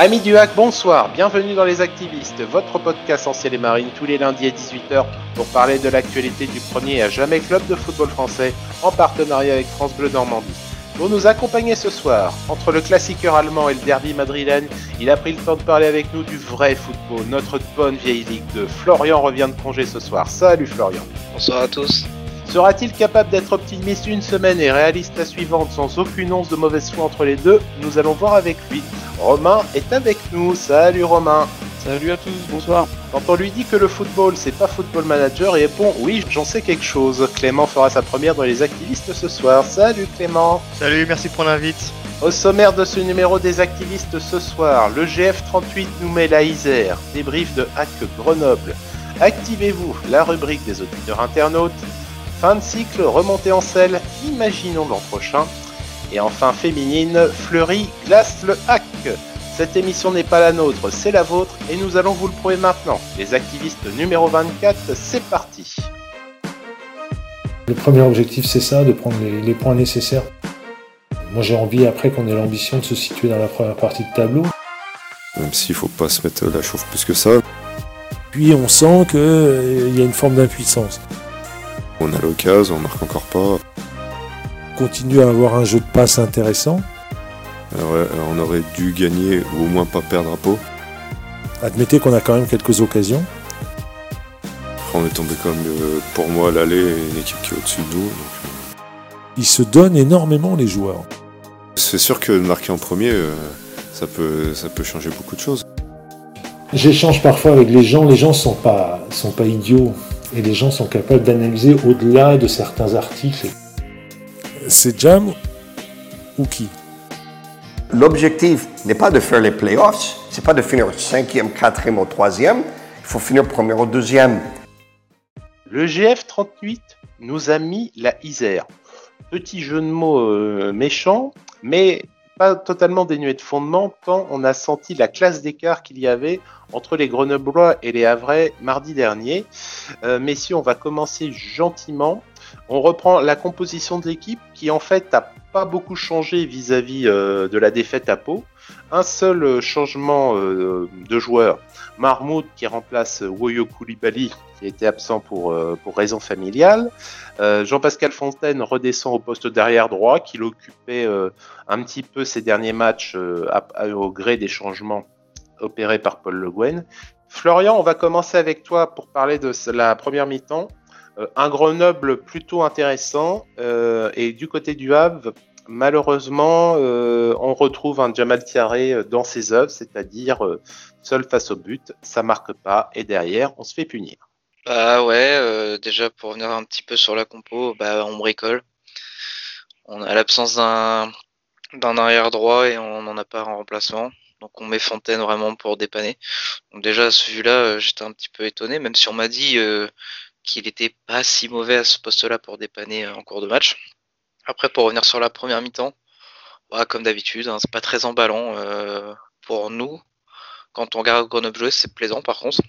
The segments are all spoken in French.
Amis du hack, bonsoir, bienvenue dans Les Activistes, votre podcast en ciel et marine tous les lundis à 18h pour parler de l'actualité du premier à jamais club de football français en partenariat avec France Bleu Normandie. Pour nous accompagner ce soir, entre le classiqueur allemand et le derby madrilène, il a pris le temps de parler avec nous du vrai football, notre bonne vieille Ligue 2. Florian revient de congé ce soir. Salut Florian. Bonsoir à tous. Sera-t-il capable d'être optimiste une semaine et réaliste la suivante sans aucune once de mauvaise foi entre les deux Nous allons voir avec lui. Romain est avec nous. Salut Romain. Salut à tous, bonsoir. Quand on lui dit que le football c'est pas football manager, il répond oui, j'en sais quelque chose. Clément fera sa première dans les activistes ce soir. Salut Clément. Salut, merci pour l'invite. Au sommaire de ce numéro des activistes ce soir, le GF38 nous met la Isère, débrief de Hack Grenoble. Activez-vous, la rubrique des auditeurs internautes. Fin de cycle, remontée en selle, imaginons l'an prochain. Et enfin féminine, Fleury glace le hack. Cette émission n'est pas la nôtre, c'est la vôtre et nous allons vous le prouver maintenant. Les activistes numéro 24, c'est parti. Le premier objectif c'est ça, de prendre les, les points nécessaires. Moi j'ai envie après qu'on ait l'ambition de se situer dans la première partie de tableau. Même s'il faut pas se mettre la chauffe plus que ça. Puis on sent qu'il y a une forme d'impuissance. On a l'occasion, on marque encore pas. Continue à avoir un jeu de passe intéressant. Alors, ouais, on aurait dû gagner ou au moins pas perdre à peau. Admettez qu'on a quand même quelques occasions. Après, on est tombé comme pour moi à l'aller une équipe qui est au-dessus de nous. donc, euh, Ils se donnent énormément les joueurs. C'est sûr que marquer en premier, euh, ça, peut, ça peut changer beaucoup de choses. J'échange parfois avec les gens, les gens sont pas, sont pas idiots. Et les gens sont capables d'analyser au-delà de certains articles. C'est Jam ou qui? L'objectif n'est pas de faire les playoffs, c'est pas de finir cinquième, quatrième ou troisième. Il faut finir premier ou deuxième. Le GF38 nous a mis la Isère. Petit jeu de mots euh, méchant, mais pas totalement dénué de fondement, tant on a senti la classe d'écart qu'il y avait entre les Grenoblois et les Havrais mardi dernier. Euh, messieurs, on va commencer gentiment. On reprend la composition de l'équipe qui en fait n'a pas beaucoup changé vis-à-vis euh, de la défaite à Pau. Un seul euh, changement euh, de joueur, Marmoud qui remplace Woyo Koulibaly qui était absent pour, euh, pour raison familiale. Jean-Pascal Fontaine redescend au poste d'arrière droit qu'il occupait un petit peu ces derniers matchs au gré des changements opérés par Paul Le Guen. Florian, on va commencer avec toi pour parler de la première mi-temps. Un Grenoble plutôt intéressant et du côté du Havre, malheureusement, euh, on retrouve un Jamal Tiaré euh, dans ses œuvres, c'est-à-dire euh, seul face au but, ça marque pas et derrière on se fait punir. Bah ouais, déjà pour revenir un petit peu sur la compo, bah on bricole. On a l'absence d'un arrière droit et on n'en a pas en remplacement. Donc on met Fontaine vraiment pour dépanner. Déjà à ce vu-là, j'étais un petit peu étonné, même si on m'a dit qu'il était pas si mauvais à ce poste-là pour dépanner en cours de match. Après pour revenir sur la première mi-temps, bah, comme d'habitude, hein, c'est pas très emballant euh, pour nous. Quand on regarde Grenoble jouer, c'est plaisant par contre.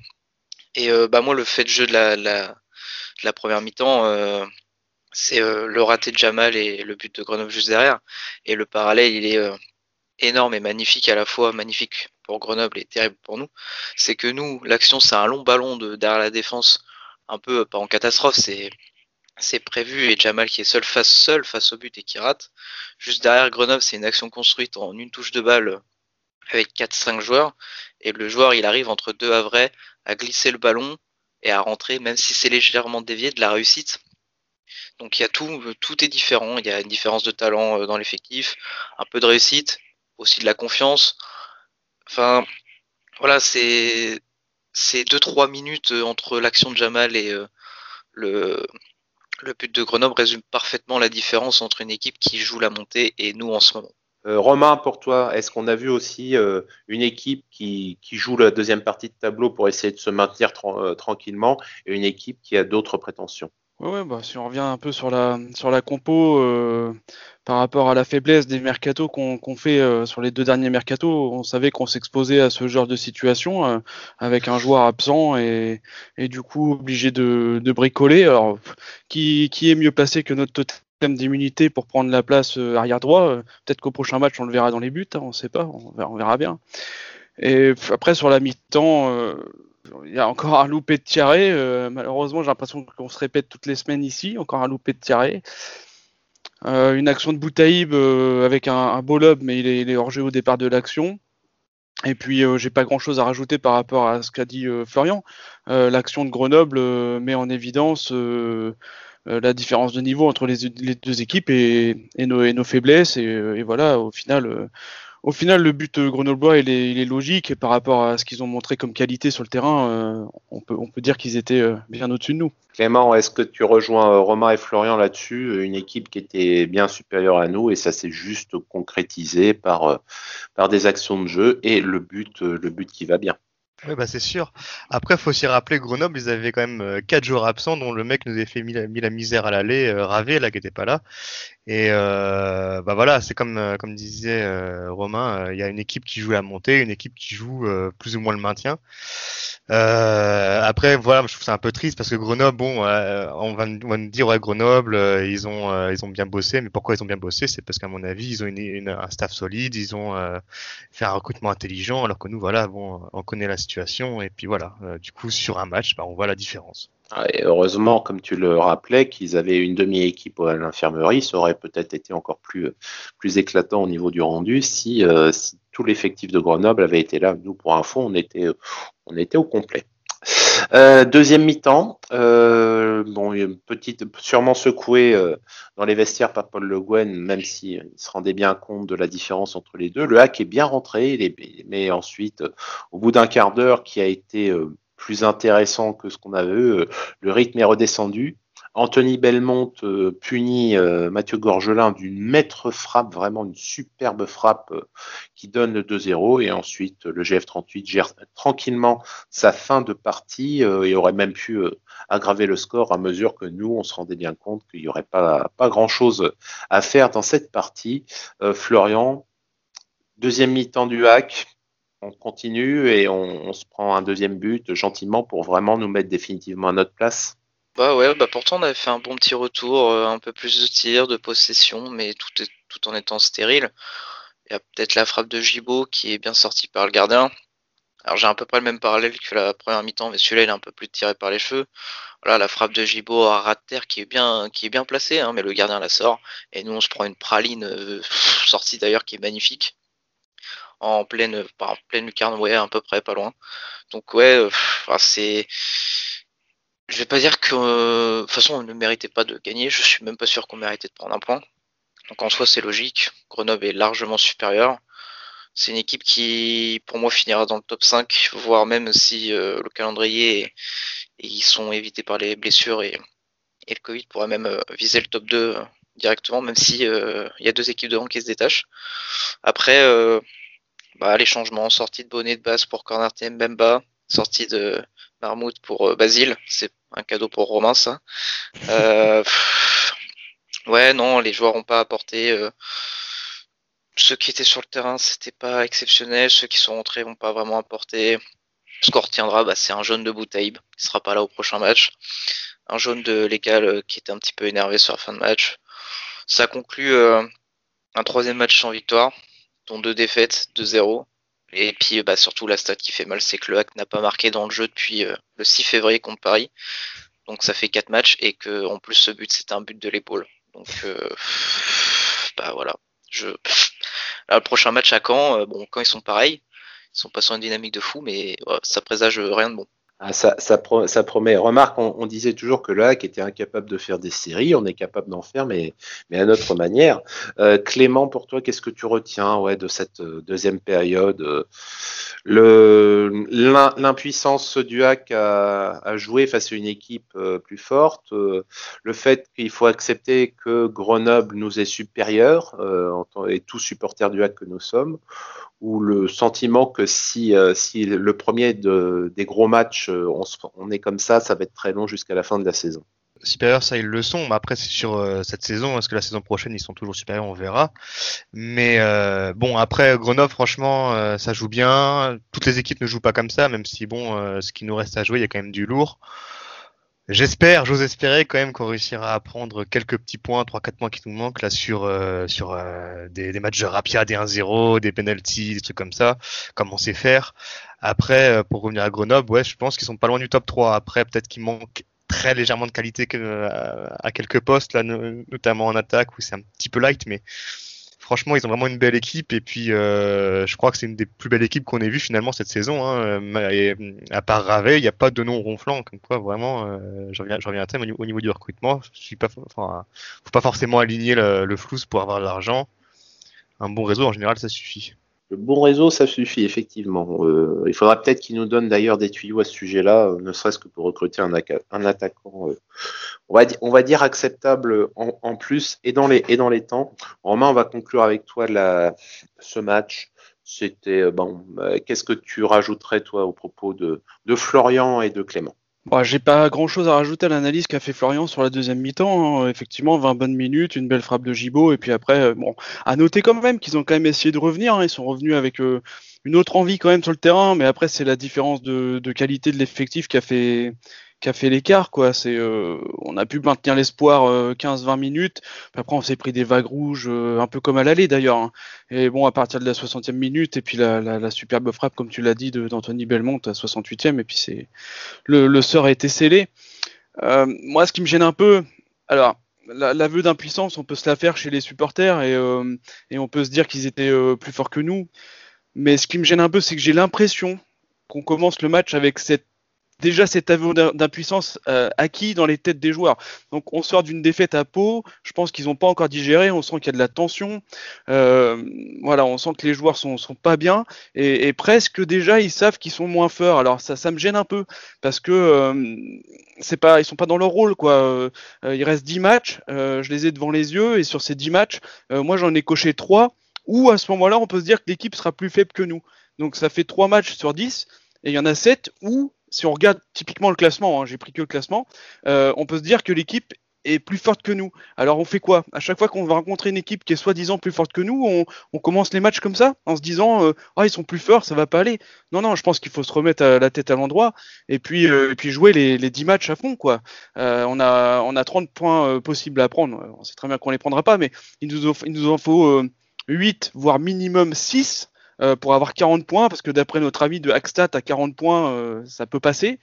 Et euh, bah moi le fait de jeu de la, la, première mi-temps, euh, c'est le raté de Jamal et le but de Grenoble juste derrière. Et le parallèle, il est énorme et magnifique à la fois, magnifique pour Grenoble et terrible pour nous. C'est que nous, l'action, c'est un long ballon de derrière la défense, un peu pas en catastrophe, c'est c'est prévu et Jamal qui est seul face seul face au but et qui rate. Juste derrière Grenoble, c'est une action construite en une touche de balle avec 4-5 joueurs et le joueur il arrive entre deux Havrais à glisser le ballon et à rentrer, même si c'est légèrement dévié, de la réussite. Donc il y a tout, tout est différent. Il y a une différence de talent euh, dans l'effectif, un peu de réussite, aussi de la confiance. Enfin, voilà, c'est c'est deux trois minutes euh, entre l'action de Jamal et euh, le le but de Grenoble résume parfaitement la différence entre une équipe qui joue la montée et nous en ce moment. Euh, Romain, pour toi, est-ce qu'on a vu aussi euh, une équipe qui, joue la deuxième partie de tableau pour essayer de se maintenir euh, tranquillement et une équipe qui a d'autres prétentions? Ouais, ouais, bah, si on revient un peu sur la, sur la compo euh, par rapport à la faiblesse des mercatos qu'on qu'on fait euh, sur les deux derniers mercatos, on savait qu'on s'exposait à ce genre de situation euh, avec un joueur absent et, et du coup obligé de, de bricoler. Alors, qui, qui est mieux placé que notre totem d'immunité pour prendre la place euh, arrière droit Euh, Peut-être qu'au prochain match on le verra dans les buts, hein, on sait pas, on verra, on verra bien. Et après, sur la mi-temps, euh, il y a encore un loupé de Thierry. Euh, malheureusement, j'ai l'impression qu'on se répète toutes les semaines ici. Encore un loupé de Thierry. Euh, une action de Boutaïb avec un, beau lob, mais il est, il au départ de l'action. Et puis, j'ai pas grand chose à rajouter par rapport à ce qu'a dit Florian. L'action de Grenoble met en évidence la différence de niveau entre les, deux équipes et, nos, faiblesses. Et, voilà, au final, au final, le but euh, grenoblois, il est, il est logique par rapport à ce qu'ils ont montré comme qualité sur le terrain. Euh, on, peut, on peut dire qu'ils étaient euh, bien au-dessus de nous. Clément, est-ce que tu rejoins Romain et Florian là-dessus Une équipe qui était bien supérieure à nous et ça s'est juste concrétisé par, par des actions de jeu et le but, le but qui va bien? Oui, bah c'est sûr. Après, faut aussi rappeler Grenoble, ils avaient quand même quatre joueurs absents, dont le mec nous avait fait mis la, mis la misère à l'aller, Ravé, là, qui était pas là. Et euh, bah voilà, c'est comme euh, comme disait euh, Romain, euh, il y a une équipe qui joue la montée, une équipe qui joue plus ou moins le maintien. après voilà, je trouve ça un peu triste parce que Grenoble, bon, on va, on, va, nous dire ouais Grenoble, ils ont ils ont bien bossé, mais pourquoi ils ont bien bossé? C'est parce qu'à mon avis, ils ont une, un staff solide, ils ont fait un recrutement intelligent, alors que nous voilà, bon, on connaît la situation et puis voilà, du coup sur un match, bah, on voit la différence. Ah, et heureusement, comme tu le rappelais, qu'ils avaient une demi-équipe à l'infirmerie, ça aurait peut-être été encore plus, plus éclatant au niveau du rendu si, euh, si tout l'effectif de Grenoble avait été là. Nous, pour info, on était, on était au complet. Euh, deuxième mi-temps, euh, bon, petite, sûrement secoué euh, dans les vestiaires par Paul Le Guen, même s'il si se rendait bien compte de la différence entre les deux. Le hack est bien rentré, mais ensuite, au bout d'un quart d'heure, qui a été plus intéressant que ce qu'on avait eu. Euh, le rythme est redescendu. Anthony Belmont euh, punit euh, Mathieu Gorgelin d'une maître frappe, vraiment une superbe frappe qui donne le 2-0. Et ensuite, le GF38 gère tranquillement sa fin de partie et aurait même pu aggraver le score à mesure que nous, on se rendait bien compte qu'il n'y aurait pas, pas grand-chose à faire dans cette partie. Florian, deuxième mi-temps du hack, on continue et on, se prend un deuxième but gentiment pour vraiment nous mettre définitivement à notre place. Bah ouais, bah pourtant on avait fait un bon petit retour, euh, un peu plus de tirs, de possession, mais tout, est, tout en étant stérile. Il y a peut-être la frappe de Gibaud qui est bien sortie par le gardien. Alors j'ai à peu près le même parallèle que la première mi-temps, mais celui-là il est un peu plus tiré par les cheveux. Voilà, la frappe de Gibaud à ras de terre qui est bien, qui est bien placée, hein, mais le gardien la sort. Et nous on se prend une praline euh, sortie d'ailleurs qui est magnifique en pleine, en pleine lucarne, ouais, à peu près, pas loin. Donc ouais, euh, c'est, je vais pas dire que, euh, de toute façon, on ne méritait pas de gagner. Je suis même pas sûr qu'on méritait de prendre un point. Donc en soi, c'est logique. Grenoble est largement supérieur. C'est une équipe qui, pour moi, finira dans le top 5, voire même si euh, le calendrier et, ils sont évités par les blessures et, et le Covid pourrait même viser le top 2 directement, même si il y a deux équipes devant qui se détachent. Après, bah, les changements, sortie de bonnet de base pour Corner Mbemba, sortie de Marmout pour euh, Basile, c'est un cadeau pour Romain ça. Euh, ouais, non, les joueurs n'ont pas apporté. Euh, ceux qui étaient sur le terrain, c'était pas exceptionnel. Ceux qui sont rentrés n'ont pas vraiment apporté. Ce qu'on retiendra, bah, c'est un jaune de Boutaïb, qui sera pas là au prochain match. Un jaune de Légal qui était un petit peu énervé sur la fin de match. Ça conclut un troisième match sans victoire deux défaites, 2-0. Et puis bah, surtout la stat qui fait mal, c'est que le Hack n'a pas marqué dans le jeu depuis euh, le 6 février contre Paris. Donc ça fait 4 matchs et que en plus ce but c'est un but de l'épaule. Donc euh, bah voilà. Je... le prochain match à Caen, euh, bon quand ils sont pareils, ils sont pas sur une dynamique de fou, mais ça présage rien de bon. Ah, ça, promet. Remarque, on, disait toujours que le hack était incapable de faire des séries. On est capable d'en faire, mais, à notre manière. Euh, Clément, pour toi, qu'est-ce que tu retiens ouais, de cette euh, deuxième période L'impuissance du hack à, à, jouer face à une équipe euh, plus forte. le fait qu'il faut accepter que Grenoble nous est supérieur, et tout supporter du hack que nous sommes ou le sentiment que si, euh, si le premier de, des gros matchs, euh, on, on, est comme ça, ça va être très long jusqu'à la fin de la saison. Supérieurs, ça ils le sont. Mais après, c'est sur euh, cette saison. Est-ce que la saison prochaine ils sont toujours supérieurs On verra. Mais bon, après Grenoble, franchement, ça joue bien. Toutes les équipes ne jouent pas comme ça, même si bon, ce qui nous reste à jouer, il y a quand même du lourd. J'espère, j'ose espérer quand même qu'on réussira à prendre quelques petits points, 3-4 points qui nous manquent là sur euh, sur euh, des, matchs de rapia, des 1-0, des penalties, des trucs comme ça, comme on sait faire. Après, euh, pour revenir à Grenoble, ouais, je pense qu'ils sont pas loin du top 3. Après, peut-être qu'il manque très légèrement de qualité que, à, quelques postes, là, notamment en attaque, où c'est un petit peu light, mais franchement, ils ont vraiment une belle équipe. Et puis, euh, je crois que c'est une des plus belles équipes qu'on ait vues finalement cette saison. Hein. Et, à part Ravet, il n'y a pas de nom ronflant. Comme quoi, vraiment, euh, je, reviens, je reviens à thème au niveau du recrutement. Je suis pas, enfin, faut pas forcément aligner le, le flou pour avoir de l'argent. Un bon réseau, en général, ça suffit. Le bon réseau, ça suffit, effectivement. Euh, il faudra peut-être qu'il nous donne d'ailleurs des tuyaux à ce sujet-là, euh, ne serait-ce que pour recruter un, attaquant, euh, on, va dire acceptable en, plus et dans, les, et dans les temps. Romain, on va conclure avec toi ce match. C'était bon. Qu'est-ce que tu rajouterais toi au propos de Florian et de Clément? Bah, j'ai pas grand chose à rajouter à l'analyse qu'a fait Florian sur la deuxième mi-temps. Hein. Effectivement, 20 bonnes minutes, une belle frappe de Gibaud, et puis après, euh, bon, à noter quand même qu'ils ont quand même essayé de revenir. Hein. Ils sont revenus avec euh, une autre envie quand même sur le terrain, mais après, c'est la différence de, qualité de l'effectif qui a fait l'écart euh, on a pu maintenir l'espoir 15-20 euh, minutes. Après on s'est pris des vagues rouges euh, un peu comme à l'aller d'ailleurs hein. et bon à partir de la 60e minute et puis la, superbe frappe comme tu l'as dit d'Anthony Belmont à 68e et puis c'est le, sort a été scellé. Moi ce qui me gêne un peu alors l'aveu d'impuissance on peut se la faire chez les supporters et on peut se dire qu'ils étaient plus forts que nous mais ce qui me gêne un peu c'est que j'ai l'impression qu'on commence le match avec déjà cet aveu d'impuissance euh, acquis dans les têtes des joueurs. Donc on sort d'une défaite à Pau, je pense qu'ils n'ont pas encore digéré, on sent qu'il y a de la tension, euh, voilà, on sent que les joueurs sont, sont pas bien. Et, presque déjà ils savent qu'ils sont moins forts. Alors ça, ça me gêne un peu. Parce que euh, pas, ils sont pas dans leur rôle quoi. Euh, il reste 10 matchs, je les ai devant les yeux. Et sur ces 10 matchs, moi j'en ai coché 3 où à ce moment-là on peut se dire que l'équipe sera plus faible que nous. Donc ça fait 3 matchs sur 10 et il y en a 7 où si on regarde typiquement le classement, hein, j'ai pris que le classement, euh, on peut se dire que l'équipe est plus forte que nous. Alors on fait quoi? À chaque fois qu'on va rencontrer une équipe qui est soi-disant plus forte que nous, on, commence les matchs comme ça, en se disant euh, ah ils sont plus forts, ça va pas aller. Non non, je pense qu'il faut se remettre la tête à l'endroit et puis euh, jouer les, les 10 matchs à fond quoi. on a on a 30 points possibles à prendre. On sait très bien qu'on les prendra pas, mais il nous en faut 8 voire minimum 6 euh, pour avoir 40 points, parce que d'après notre ami de Hackstat, à 40 points, euh, ça peut passer.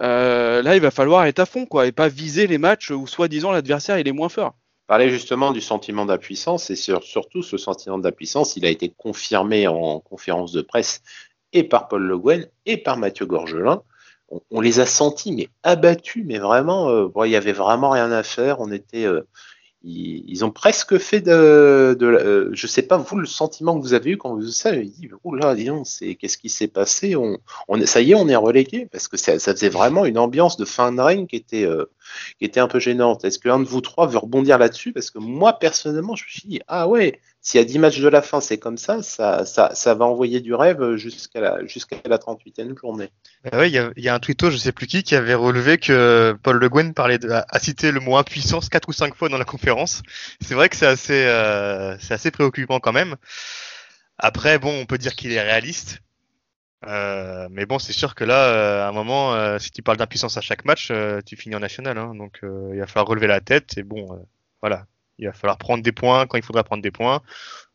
Euh, là, il va falloir être à fond, quoi, et pas viser les matchs où soi-disant l'adversaire il est moins fort. Parler justement du sentiment d'impuissance, et surtout ce sentiment d'impuissance, il a été confirmé en conférence de presse et par Paul Le Guen et par Mathieu Gorgelin. On, les a sentis, mais abattus, mais vraiment, il y avait vraiment rien à faire. On était, ils, ont presque fait de, de euh, je sais pas vous le sentiment que vous avez eu quand vous ça, dit oh là disons c'est qu'est-ce qui s'est passé, on, on ça y est on est relégué parce que ça, faisait vraiment une ambiance de fin de règne qui était euh, qui était un peu gênante. Est-ce qu'un de vous trois veut rebondir là-dessus? Parce que moi personnellement je me suis dit ah ouais s'il y a 10 matchs de la fin, c'est comme ça, ça, ça, ça, va envoyer du rêve jusqu'à la, jusqu'à la 38e journée. Bah il y a, un tweeto, je sais plus qui, qui avait relevé que Paul Le Guen parlait de, a cité le mot impuissance quatre ou cinq fois dans la conférence. C'est vrai que c'est assez, euh, assez préoccupant quand même. Après, bon, on peut dire qu'il est réaliste. Euh, mais bon, c'est sûr que là, euh, à un moment, si tu parles d'impuissance à chaque match, tu finis en national. Hein, donc, il va falloir relever la tête. Et bon, voilà, il va falloir prendre des points quand il faudra prendre des points.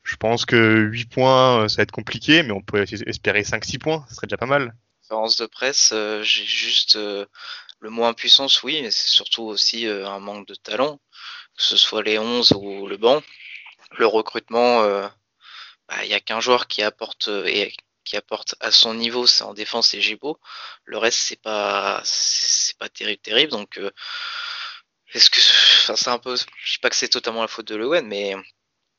Je pense que 8 points, euh, ça va être compliqué, mais on peut espérer 5-6 points, ce serait déjà pas mal. Conférence de presse, euh, j'ai juste euh, le mot impuissance, oui, mais c'est surtout aussi un manque de talent, que ce soit les 11 ou le banc. Le recrutement, bah, il n'y a qu'un joueur qui apporte et qui apporte à son niveau, c'est en défense et Gibo. Le reste, c'est pas, c'est pas terrible, terrible. Donc, est-ce que, c'est un peu, je sais pas que c'est totalement la faute de Lewen, mais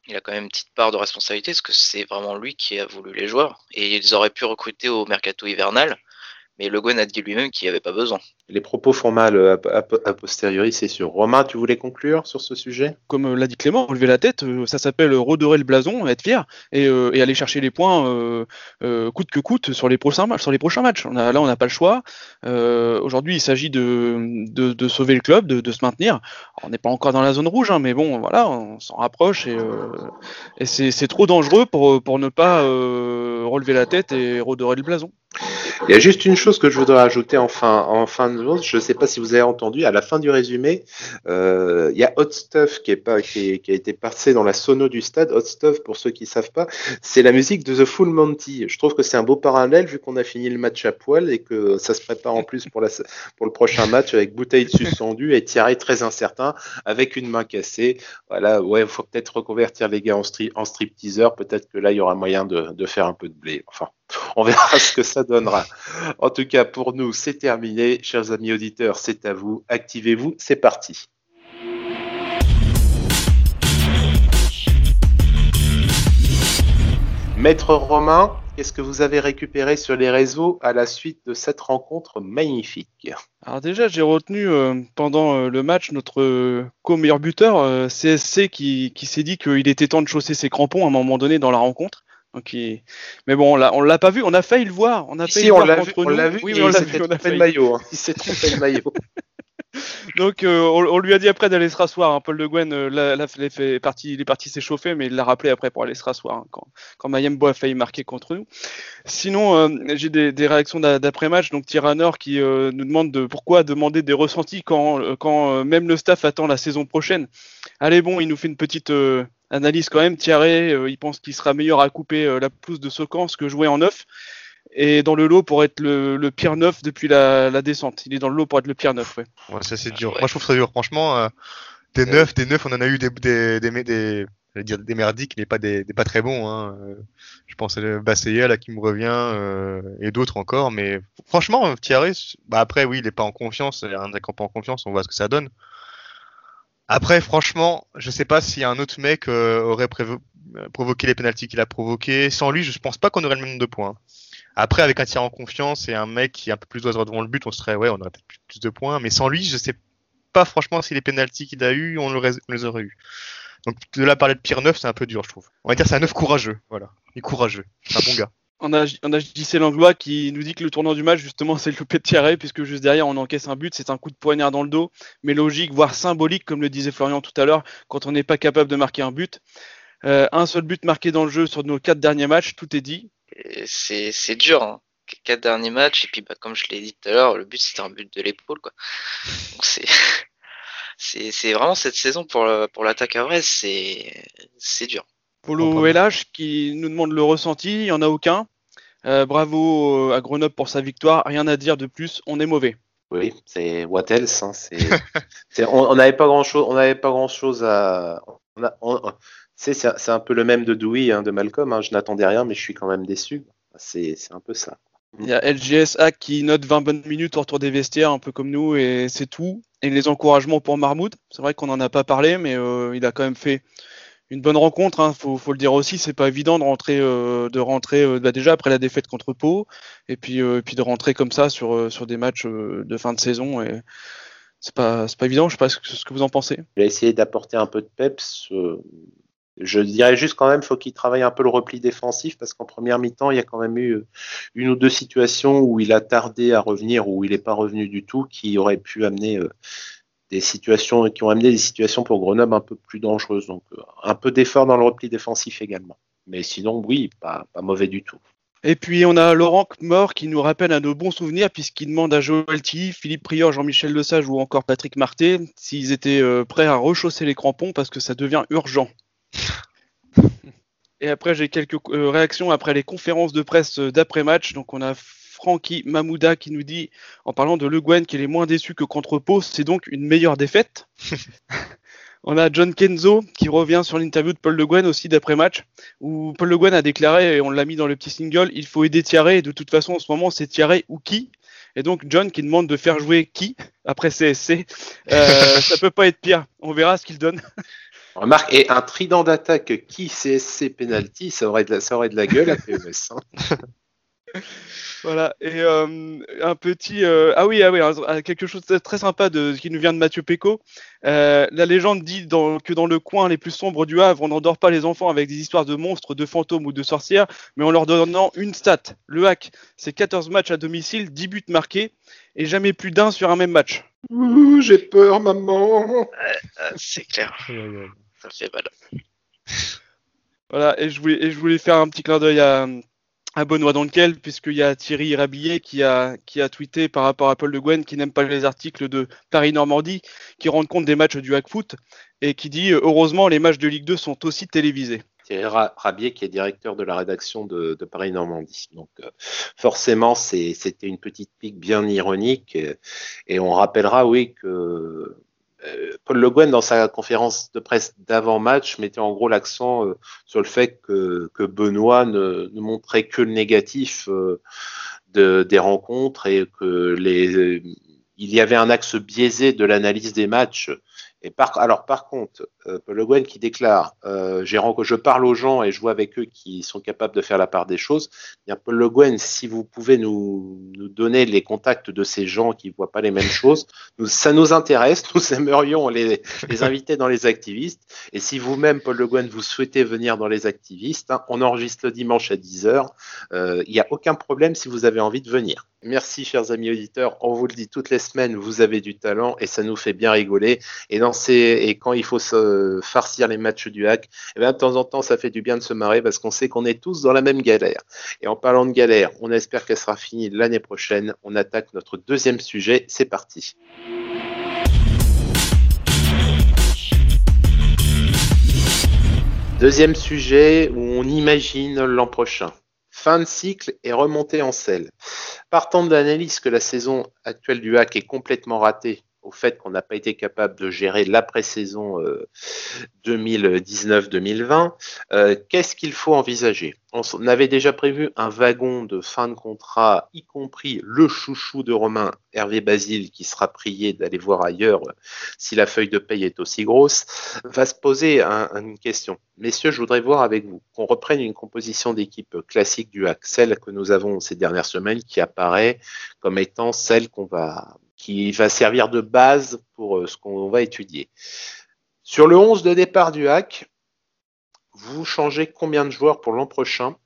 il a quand même une petite part de responsabilité parce que c'est vraiment lui qui a voulu les joueurs et ils auraient pu recruter au mercato hivernal, mais Le Guen a dit lui-même qu'il n'y avait pas besoin. Les propos font mal euh, a, posteriori, c'est sûr. Romain, tu voulais conclure sur ce sujet? Comme euh, l'a dit Clément, relever la tête, euh, ça s'appelle redorer le blason, être fier et, et aller chercher les points coûte que coûte sur les prochains matchs. Sur les prochains matchs. On a, là, on n'a pas le choix. Aujourd'hui, il s'agit de, de, de, sauver le club, de, de se maintenir. on n'est pas encore dans la zone rouge, hein, mais bon, voilà, on s'en rapproche et, et c'est trop dangereux pour, pour ne pas relever la tête et redorer le blason. Il y a juste une chose que je voudrais ajouter en fin, en fin de Je ne sais pas si vous avez entendu, à la fin du résumé, euh, il y a Hot Stuff qui, est pas, qui, a été passé dans la sono du stade. Hot Stuff, pour ceux qui ne savent pas, c'est la musique de The Full Monty. Je trouve que c'est un beau parallèle vu qu'on a fini le match à poil et que ça se prépare en plus pour, la, pour le prochain match avec bouteille suspendue et Thierry très incertain avec une main cassée. Voilà, ouais, il faut peut-être reconvertir les gars en, strip, en strip teaser. Peut-être que là, il y aura moyen de, de faire un peu de blé. Enfin, on verra ce que ça donnera. En tout cas, pour nous, c'est terminé. Chers amis auditeurs, c'est à vous. Activez-vous, c'est parti. Maître Romain, qu'est-ce que vous avez récupéré sur les réseaux à la suite de cette rencontre magnifique? Alors déjà, j'ai retenu euh, pendant euh, le match notre euh, co-meilleur buteur, CSC, qui s'est dit qu'il était temps de chausser ses crampons à un moment donné dans la rencontre. Il... Mais bon, on l'a, on l'a pas vu, on a failli le voir. On a failli Si, le on voir l'a vu, contre on nous. l'a vu, Oui, et mais on il l'a s'est vu, on a trompé le failli. maillot. hein. Il s'est trompé le maillot. Donc euh, on, lui a dit après d'aller se rasseoir. hein. Paul Le Guen, euh, il est parti, il est parti s'échauffer, mais il l'a rappelé après pour aller se rasseoir hein, quand, quand Mayembo a failli marquer contre nous. Sinon, euh, j'ai des, réactions d'a- d'après-match. Donc Tyranor qui nous demande de pourquoi demander des ressentis quand, même le staff attend la saison prochaine. Allez bon, il nous fait une petite analyse quand même. Thierry, il pense qu'il sera meilleur à couper la pelouse de Socans que jouer en neuf. Et dans le lot pour être le, le pire neuf depuis la, la descente. Il est dans le lot pour être le pire neuf, ouais. Ouais, ça c'est dur. Ouais. Moi je trouve ça dur. Franchement, euh, des neufs, des neufs, on en a eu des des des, des, des- j'allais dire des merdiques, mais pas des, des pas très bons. Hein. Euh, Je pense à Basseya là qui me revient euh, et d'autres encore. Mais franchement, Thierry, bah après oui, il est pas en confiance. Il y a un attaquant pas en confiance. On voit ce que ça donne. Après, franchement, je sais pas si un autre mec euh, aurait euh, provoqué les pénalties qu'il a provoqué. Sans lui, je pense pas qu'on aurait le même nombre de points. Après, avec un tir en confiance et un mec qui est un peu plus oiseau devant le but, on serait, ouais, on aurait peut-être plus, de points. Mais sans lui, je sais pas franchement si les pénalties qu'il a eu, on, on les aurait eu. Donc de là parler de pire neuf, c'est un peu dur, je trouve. On va dire c'est un neuf courageux, voilà. Il est courageux, c'est un bon gars. On a, on a JC Langlois qui nous dit que le tournant du match, justement, c'est le loupé de Thierry, puisque juste derrière, on encaisse un but, c'est un coup de poignard dans le dos, mais logique, voire symbolique, comme le disait Florian tout à l'heure, quand on n'est pas capable de marquer un but. Euh, un seul but marqué dans le jeu sur nos quatre derniers matchs, tout est dit. C'est c'est dur. Hein. Qu- Quatre derniers matchs, et puis bah, comme je l'ai dit tout à l'heure, le but c'était un but de l'épaule. quoi. Donc c'est c'est c'est vraiment cette saison pour, le- pour l'attaque à c'est c'est dur. Polo. LH qui nous demande le ressenti, il n'y en a aucun. Euh, bravo euh, à Grenoble pour sa victoire, rien à dire de plus, on est mauvais. Oui, c'est what else. Hein, c'est, c'est- on on n'avait pas grand chose, on n'avait pas grand chose à. On a, on- on- c'est, un peu le même de Dewey, hein, de Malcolm. hein, je n'attendais rien, mais je suis quand même déçu. C'est, un peu ça. Il y a LGS Hack qui note 20 bonnes minutes au retour des vestiaires, un peu comme nous, et c'est tout. Et les encouragements pour Marmoud, c'est vrai qu'on n'en a pas parlé, mais euh, il a quand même fait une bonne rencontre, hein, faut, faut le dire aussi, c'est pas évident de rentrer, euh, de rentrer euh, bah, déjà après la défaite contre Pau, et puis, et puis de rentrer comme ça sur, sur des matchs de fin de saison. Et c'est pas, évident, je sais pas ce que, ce que vous en pensez. Il a essayé d'apporter un peu de peps. Je dirais juste quand même, faut qu'il travaille un peu le repli défensif parce qu'en première mi-temps, il y a quand même eu euh, une ou deux situations où il a tardé à revenir ou il n'est pas revenu du tout, qui auraient pu amener euh, des situations, qui ont amené des situations pour Grenoble un peu plus dangereuses. Donc euh, un peu d'effort dans le repli défensif également. Mais sinon, oui, pas, mauvais du tout. Et puis on a Laurent Mort qui nous rappelle à nos bons souvenirs puisqu'il demande à Joël Tilly, Philippe Prior, Jean-Michel Lesage ou encore Patrick Marté s'ils étaient prêts à rechausser les crampons parce que ça devient urgent. Et après j'ai quelques euh, réactions après les conférences de presse euh, d'après-match. Donc on a Francky Mamouda qui nous dit en parlant de Le Guen qu'il est moins déçu que contre Pau, c'est donc une meilleure défaite. On a John Kenzo qui revient sur l'interview de Paul Le Guen aussi d'après-match, où Paul Le Guen a déclaré, et on l'a mis dans le petit single, il faut aider Thierry, et de toute façon en ce moment c'est Thierry ou qui Et donc John qui demande de faire jouer qui après CSC. Euh, ça peut pas être pire, on verra ce qu'il donne. Remarque, et un trident d'attaque qui CSC penalty, ça aurait de la, ça aurait de la gueule à PES. hein. Voilà, et euh, un petit... euh, ah oui, ah oui, un- quelque chose de très sympa de, qui nous vient de Mathieu Péco. Euh, la légende dit dans- que dans le coin les plus sombres du Havre, on n'endort pas les enfants avec des histoires de monstres, de fantômes ou de sorcières, mais en leur donnant une stat. Le hack, c'est 14 matchs à domicile, 10 buts marqués, et jamais plus d'un sur un même match. Ouh, j'ai peur, maman. C'est clair, fait mal. Voilà, et je voulais, et je voulais faire un petit clin d'œil à, à Benoît Donkel, puisqu'il y a Thierry Rabillet qui a, qui a tweeté par rapport à Paul Le Guen qui n'aime pas les articles de Paris-Normandie qui rendent compte des matchs du hack foot et qui dit heureusement les matchs de Ligue 2 sont aussi télévisés. Thierry Rabier qui est directeur de la rédaction de, Paris Normandie. Donc euh, forcément c'était une petite pique bien ironique et, et on rappellera oui que euh, Paul Le Guen, dans sa conférence de presse d'avant-match, mettait en gros l'accent euh, sur le fait que, Benoît ne, montrait que le négatif euh, des rencontres et que il y avait un axe biaisé de l'analyse des matchs alors par contre, euh, Paul Le Guen qui déclare, euh, je parle aux gens et je vois avec eux qui sont capables de faire la part des choses. Bien, Paul Le Guen, si vous pouvez nous, donner les contacts de ces gens qui voient pas les mêmes choses, ça nous intéresse. Nous aimerions les, inviter dans les activistes. Et si vous-même, Paul Le Guen, vous souhaitez venir dans les activistes, hein, on enregistre le dimanche à 10h. Euh, il n'y a aucun problème si vous avez envie de venir. Merci, chers amis auditeurs. On vous le dit toutes les semaines, vous avez du talent et ça nous fait bien rigoler. Et quand il faut se farcir les matchs du hack, eh bien, de temps en temps, ça fait du bien de se marrer parce qu'on sait qu'on est tous dans la même galère. Et en parlant de galère, on espère qu'elle sera finie l'année prochaine. On attaque notre deuxième sujet. C'est parti. Deuxième sujet où on imagine l'an prochain. Fin de cycle et remontée en selle. Partant de l'analyse que la saison actuelle du hack est complètement ratée au fait qu'on n'a pas été capable de gérer l'après-saison 2019-2020, euh, euh, qu'est-ce qu'il faut envisager? On avait déjà prévu un wagon de fin de contrat, y compris le chouchou de Romain, Hervé Basile, qui sera prié d'aller voir ailleurs si la feuille de paye est aussi grosse, va se poser une question. Messieurs, je voudrais voir avec vous qu'on reprenne une composition d'équipe classique du hack, celle que nous avons ces dernières semaines, qui apparaît comme étant celle qu'on va qui va servir de base pour euh, ce qu'on va étudier. Sur le 11 de départ du hack, vous changez combien de joueurs pour l'an prochain?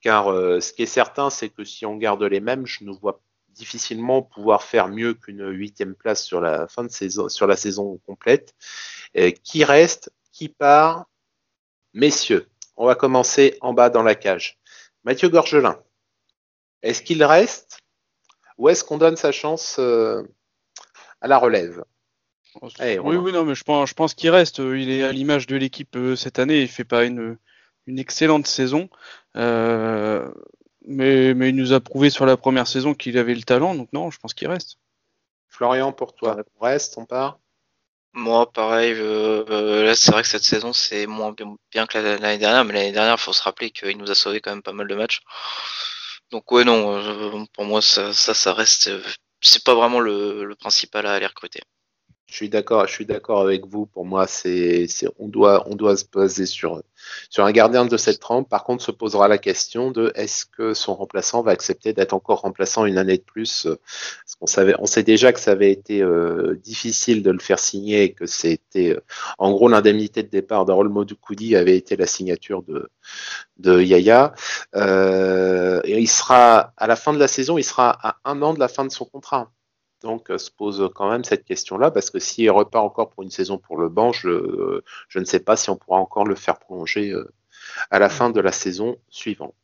Car euh, ce qui est certain, c'est que si on garde les mêmes, je ne vois difficilement pouvoir faire mieux qu'une huitième place sur la fin de saison, sur la saison complète. qui reste Qui part? Messieurs, on va commencer en bas dans la cage. Mathieu Gorgelin, est-ce qu'il reste ou est-ce qu'on donne sa chance euh, à la relève? Oui, oui, non, mais je pense, je pense qu'il reste. Il est à l'image de l'équipe euh, cette année. Il fait pas une, une excellente saison. Euh, mais, mais il nous a prouvé sur la première saison qu'il avait le talent. Donc non, je pense qu'il reste. Florian, pour toi, on reste, on part? Moi, pareil. là, c'est vrai que cette saison, c'est moins bien, que l'année dernière. Mais l'année dernière, il faut se rappeler qu'il nous a sauvé quand même pas mal de matchs. Donc ouais, non, pour moi, ça, ça, ça reste c'est pas vraiment le, le, principal à aller recruter. Je suis d'accord, je suis d'accord avec vous. Pour moi, c'est, on doit, on doit se baser sur, sur un gardien de cette trempe. Par contre, se posera la question de est-ce que son remplaçant va accepter d'être encore remplaçant une année de plus? Parce qu'on savait, on sait déjà que ça avait été euh, difficile de le faire signer et que c'était, euh, en gros, l'indemnité de départ d'Arol Modoukoudi avait été la signature de, de Yaya. Euh, et il sera à la fin de la saison, il sera à un an de la fin de son contrat. Donc, euh, se pose quand même cette question-là, parce que s'il repart encore pour une saison pour le banc, je, ne sais pas si on pourra encore le faire prolonger euh, à la fin de la saison suivante.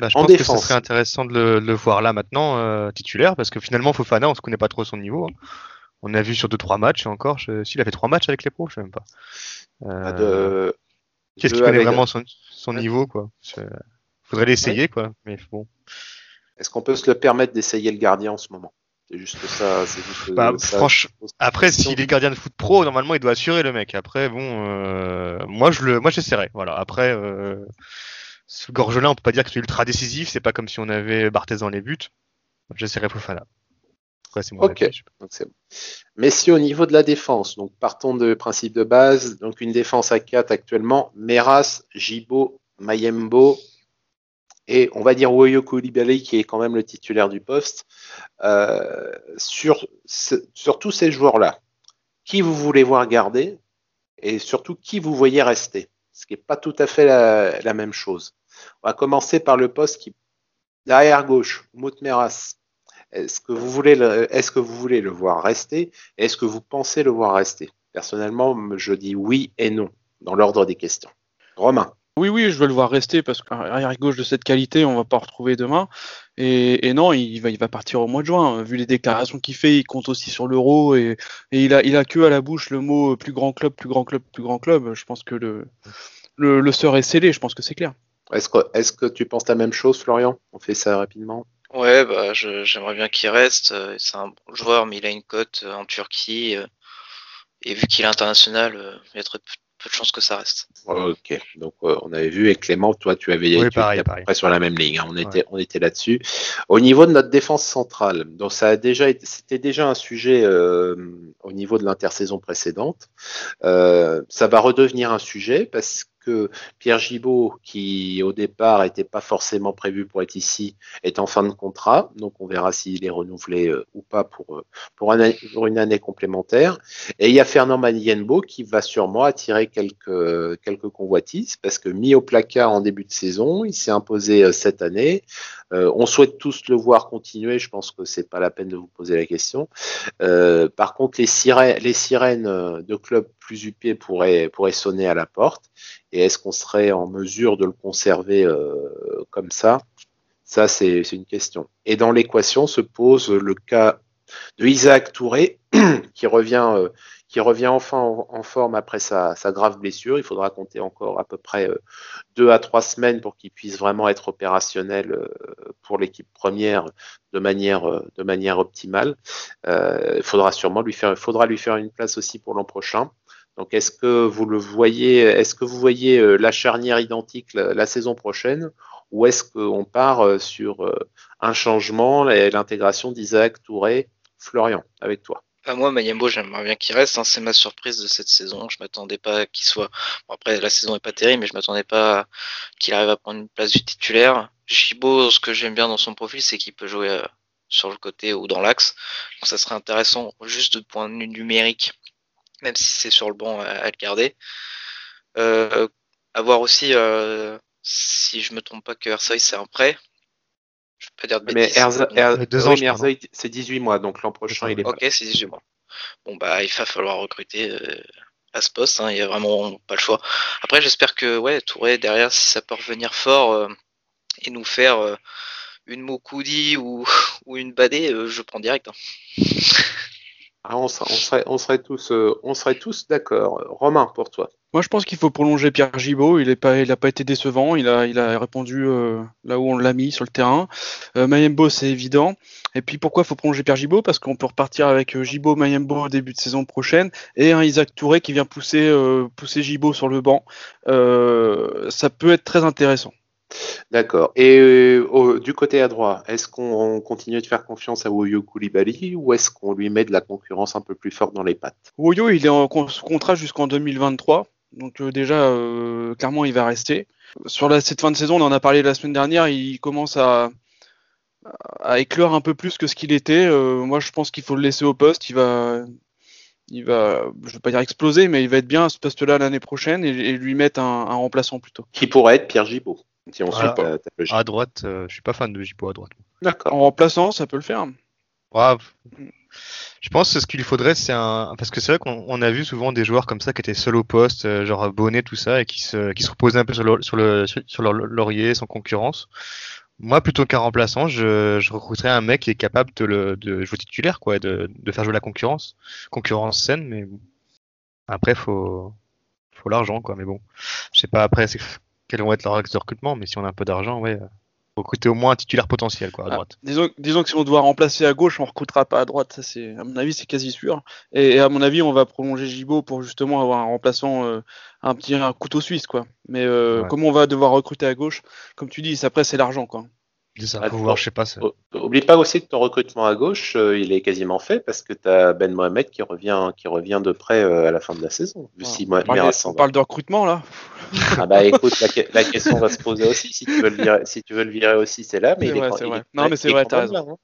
Bah, je en pense défense. que ce serait intéressant de le, voir là maintenant euh, titulaire, parce que finalement, Fofana, on ne connaît pas trop son niveau. Hein. On a vu sur 2-3 matchs, encore, s'il a fait 3 matchs avec les pros, je ne sais même pas. Qu'est-ce qu'il connaît vraiment son, niveau, quoi? Faudrait l'essayer, quoi. Mais bon. Est-ce qu'on peut se le permettre d'essayer le gardien en ce moment? C'est juste ça. bah, Après, s'il est gardien de foot pro, normalement, il doit assurer le mec. Après, bon, euh, moi, je le, moi, j'essaierai. Voilà. Après, euh, ce Gorgelin, on peut pas dire que c'est ultra décisif. C'est pas comme si on avait Barthez dans les buts. J'essaierai Fofana. Après, c'est ok. Donc, c'est bon. Mais si au niveau de la défense, donc partons de principe de base, donc une défense à 4 actuellement, Meras, Jibo, Mayembo, et on va dire Woyo Koulibaly qui est quand même le titulaire du poste, euh, sur, sur tous ces joueurs-là, qui vous voulez voir garder et surtout qui vous voyez rester, ce qui n'est pas tout à fait la, même chose. On va commencer par le poste qui derrière gauche, Moutmeras. Est-ce que vous voulez le, est-ce que vous voulez le voir rester? Est-ce que vous pensez le voir rester? Personnellement, je dis oui et non dans l'ordre des questions. Romain. Oui, oui, je veux le voir rester parce qu'arrière gauche de cette qualité, on va pas retrouver demain. Et, non, il va, il va partir au mois de juin. Vu les déclarations qu'il fait, il compte aussi sur l'euro et, il a, il a que à la bouche le mot plus grand club, plus grand club, plus grand club. Je pense que le, le, le sort est scellé. Je pense que c'est clair. Est-ce que, est que tu penses la même chose, Florian? On fait ça rapidement. Ouais, bah, j'aimerais bien qu'il reste. Euh, c'est un bon joueur, mais il a une cote euh, en Turquie. Euh, et vu qu'il est international, il y a très peu de chances que ça reste. Ok, donc on avait vu et Clément, toi tu avais oui, pareil, sur la même ligne, hein. on était on était là-dessus. Au niveau de notre défense centrale, donc ça a déjà c'était déjà un sujet au niveau de l'intersaison précédente. ça va redevenir un sujet parce Pierre Gibaud, qui au départ n'était pas forcément prévu pour être ici, est en fin de contrat. Donc on verra s'il est renouvelé euh, ou pas pour, euh, pour, une année complémentaire. Et il y a Fernand Manienbo qui va sûrement attirer quelques, quelques convoitises parce que mis au placard en début de saison, il s'est imposé euh, cette année. On souhaite tous le voir continuer. Je pense que c'est pas la peine de vous poser la question. par contre, les sirènes, sirènes de clubs plus UP pourraient, sonner à la porte. Et est-ce qu'on serait en mesure de le conserver euh, comme ça? Ça, c'est une question. Et dans l'équation se pose le cas de Isaac Touré, qui revient, euh, qui revient enfin en, forme après sa, grave blessure. Il faudra compter encore à peu près euh, deux à trois semaines pour qu'il puisse vraiment être opérationnel pour l'équipe première de manière, de manière optimale. il faudra sûrement lui faire, faudra lui faire une place aussi pour l'an prochain. Donc, est-ce que vous le voyez, est-ce que vous voyez euh, la charnière identique la, saison prochaine, ou est-ce qu'on part euh, sur euh, un changement et l'intégration d'Isaac Touré, Florian, avec toi? Bah, moi, Mayembo, j'aimerais bien qu'il reste. Hein. C'est ma surprise de cette saison. Je m'attendais pas qu'il soit. après, la saison est pas terrible, mais je m'attendais pas qu'il arrive à prendre une place du titulaire. Gibo, ce que j'aime bien dans son profil, c'est qu'il peut jouer sur le côté ou dans l'axe. Donc, ça serait intéressant, juste de point de vue numérique, même si c'est sur le banc à, le garder. Euh, à voir aussi, euh, si je me trompe pas, que Ersoy c'est un prêt. Je peux dire de bêtises. Mais deux ans, c'est 18 mois, donc l'an prochain il est. Ok, c'est 18 mois. Bon bah il va falloir recruter euh, à ce poste, hein, il n'y a vraiment pas le choix. Après j'espère que ouais Touré derrière si ça peut revenir fort et nous faire une Mokoudi ou, ou une Badé, je prends direct. Hein. Ah, on, serait, on, serait, tous, euh, on serait tous d'accord. Romain, pour toi. Moi, je pense qu'il faut prolonger Pierre Gibaud. Il n'a pas, été décevant. Il a, répondu euh, là où on l'a mis sur le terrain. Euh, Mayembo, c'est évident. Et puis, pourquoi il faut prolonger Pierre Gibaud? Parce qu'on peut repartir avec Gibaud, Mayembo au début de saison prochaine et un Isaac Touré qui vient pousser, pousser sur le banc. ça peut être très intéressant. D'accord. Et euh, du côté à droite, est-ce qu'on continue de faire confiance à Woyo Koulibaly ou est-ce qu'on lui met de la concurrence un peu plus forte dans les pattes? Woyo, il est en contrat jusqu'en 2023. Donc euh, déjà, euh, clairement, il va rester. Sur la, cette fin de saison, on en a parlé la semaine dernière, il commence à, à éclore un peu plus que ce qu'il était. moi, je pense qu'il faut le laisser au poste. Il va, il va, je vais pas dire exploser, mais il va être bien à ce poste-là l'année prochaine et, lui mettre un, un remplaçant plutôt. Qui pourrait être Pierre Gibault à droite, euh, je suis pas fan de Jipo à droite. D'accord. En remplaçant, ça peut le faire. Je pense que ce qu'il faudrait, c'est un. Parce que c'est vrai qu'on a vu souvent des joueurs comme ça qui étaient seuls au poste, euh, genre Bonnet, tout ça, et qui se, qui se reposaient un peu sur, le, sur, le, sur leur laurier, sans concurrence. Moi, plutôt qu'un remplaçant, je, je recruterais un mec qui est capable de, le, de jouer titulaire, quoi, de, de faire jouer la concurrence. Concurrence saine, mais après, faut, faut l'argent, quoi. Mais bon, je sais pas, après, quels vont être leurs axes de recrutement, mais si on a un peu d'argent, ouais, euh, recruter au moins un titulaire potentiel quoi, à ah, droite. disons, disons, que si on doit remplacer à gauche, on recrutera pas à droite, ça c'est, à mon avis, c'est quasi sûr. Et, à mon avis, on va prolonger Gibaud pour justement avoir un remplaçant, euh, un petit un couteau suisse, quoi. Mais euh, comme on va devoir recruter à gauche, comme tu dis, après c'est l'argent, quoi. Ça, ah, voir, je sais pas. Oublie pas aussi que ton recrutement à gauche, euh, il est quasiment fait parce que tu as Ben Mohamed qui revient, qui revient de près euh, à la fin de la saison. on, parle, de recrutement là. ah bah écoute, la, question va se poser aussi. Si tu veux le virer, si tu veux le virer aussi, c'est là. Mais il, est, non, mais c'est vrai, t'as raison.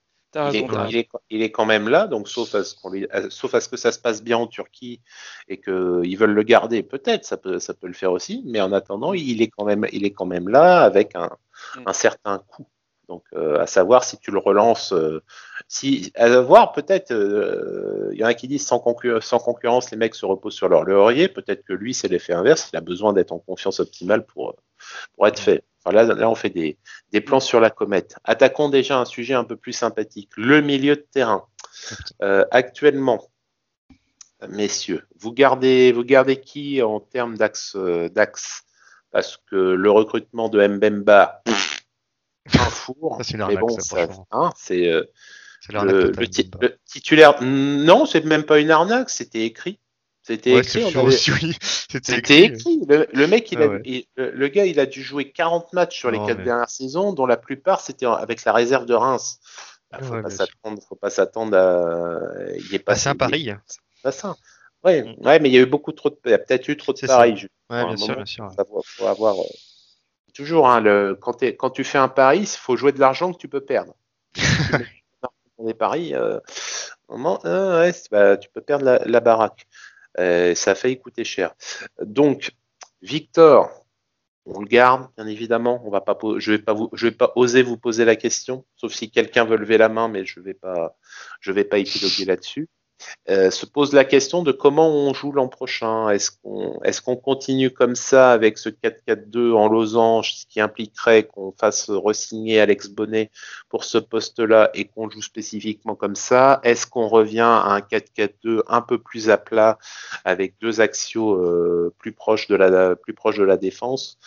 il, est, il, est, quand même là, donc sauf à, ce lui, sauf à ce que ça se passe bien en Turquie et qu'ils veulent le garder, peut-être, ça peut, ça peut le faire aussi, mais en attendant, il est quand même, il est quand même là avec un, mm. un certain coût Donc, euh, à savoir si tu le relances, euh, à voir peut-être, il y en a qui disent sans, concur- sans concurrence, les mecs se reposent sur leur laurier. Peut-être que lui, c'est l'effet inverse. Il a besoin d'être en confiance optimale pour, pour être fait. Là, là, on fait des, des plans sur la comète. Attaquons déjà un sujet un peu plus sympathique. Le milieu de terrain. Euh, actuellement, messieurs, vous gardez, vous gardez qui en termes d'axe, euh, Parce que le recrutement de Mbemba, un four. Ça, c'est une mais arnaque, bon, ça, ça- franchement. hein, c'est euh, C'est le, totale, le ti- Mbemba. le titulaire. Non, c'est même pas une arnaque, c'était écrit. C'était Ouais, écrit. c'est avait- oui. C'était écrit. écrit. Le, le mec, il Ah a, ouais. il- le, gars, il a dû jouer 40 matchs sur les quatre mais- dernières saisons, dont la plupart c'était avec la réserve de Reims. Bah, faut, Ouais, pas faut pas s'attendre à. Il est pas c'est un pari. pas ça. Ouais, ouais, mais il y a eu beaucoup trop de, il y a peut-être eu trop de C'est juste. Ouais, bien sûr, bien sûr. faut savoir- faut avoir, euh, toujours, hein, le, quand, tu fais un pari, il faut jouer de l'argent que tu peux perdre. Dans paris, euh, moment, euh, ouais, bah, tu peux perdre la, la baraque. Euh, ça a failli coûter cher. Donc, Victor, on le garde, bien évidemment. On va pas, je vais pas vous, je vais pas oser vous poser la question, sauf si quelqu'un veut lever la main, mais je vais pas, je vais pas épiloguer là-dessus. Euh, se pose la question de comment on joue l'an prochain. Est-ce qu'on est continue comme ça avec ce 4-4-2 en losange, ce qui impliquerait qu'on fasse re-signer Alex Bonnet pour ce poste-là et qu'on joue spécifiquement comme ça? Est-ce qu'on revient à un 4-4-2 un peu plus à plat avec deux axiaux euh, plus proches de la plus proches de la défense?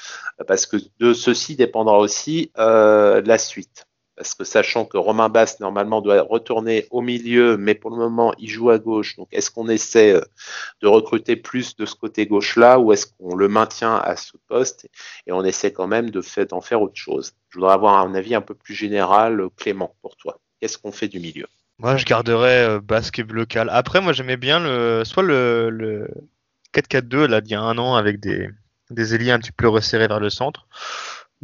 Parce que de ceci dépendra aussi euh, la suite. Parce que sachant que Romain Basse, normalement, doit retourner au milieu, mais pour le moment, il joue à gauche. Donc, est-ce qu'on essaie euh, de recruter plus de ce côté gauche-là ou est-ce qu'on le maintient à ce poste et on essaie quand même de d'en faire autre chose? Je voudrais avoir un avis un peu plus général, euh, Clément, pour toi. Qu'est-ce qu'on fait du milieu? Moi, je garderais euh, basque et local. Après, moi, j'aimais bien le, soit le, le 4-4-2, là, d'il y a un an, avec des, des un petit peu resserrés vers le centre.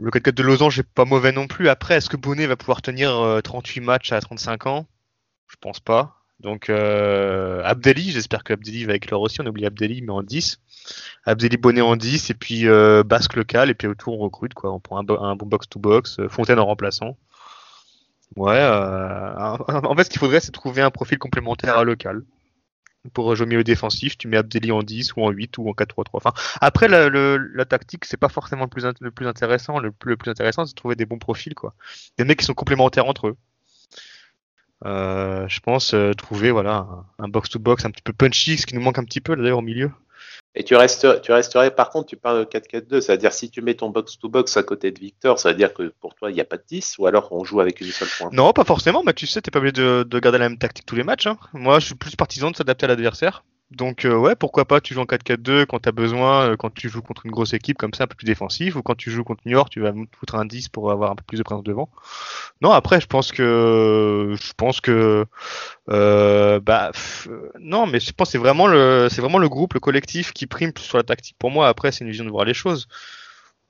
Le 4-4 de Losange est pas mauvais non plus. Après, est-ce que Bonnet va pouvoir tenir euh, 38 matchs à 35 ans? Je pense pas. Donc, euh, Abdelli, j'espère que Abdelli va éclore aussi. On oublie Abdelli, mais en 10. Abdelli Bonnet en 10, et puis euh, basque local, et puis autour, on recrute, quoi. On prend un, bo- un bon box-to-box, euh, Fontaine en remplaçant. Ouais, euh, en fait, ce qu'il faudrait, c'est trouver un profil complémentaire à local. Pour jouer au défensif, tu mets Abdelli en 10 ou en 8 ou en 4-3-3. Enfin, après, la, tactique, c'est pas forcément le plus, intéressant. Le plus, intéressant, c'est de trouver des bons profils, quoi. Des mecs qui sont complémentaires entre eux. Euh, je pense euh, trouver voilà un box-to-box un petit peu punchy, ce qui nous manque un petit peu d'ailleurs au milieu. Et tu, restes, tu resterais, par contre, tu parles de 4-4-2, c'est-à-dire si tu mets ton box-to-box à côté de Victor, ça veut dire que pour toi, il n'y a pas de 10 ou alors on joue avec une seule pointe? Non, pas forcément, mais tu sais, t'es pas obligé de, de garder la même tactique tous les matchs. hein. Moi, je suis plus partisan de s'adapter à l'adversaire. Donc, euh, ouais, pourquoi pas, tu joues en 4-4-2 quand t'as besoin, euh, quand tu joues contre une grosse équipe comme ça, un peu plus défensif, ou quand tu joues contre New York, tu vas foutre un 10 pour avoir un peu plus de présence devant. Non, après, je pense que, je pense que, euh, bah, euh, non, mais je pense que c'est vraiment le, c'est vraiment le groupe, le collectif qui prime sur la tactique. Pour moi, après, c'est une vision de voir les choses.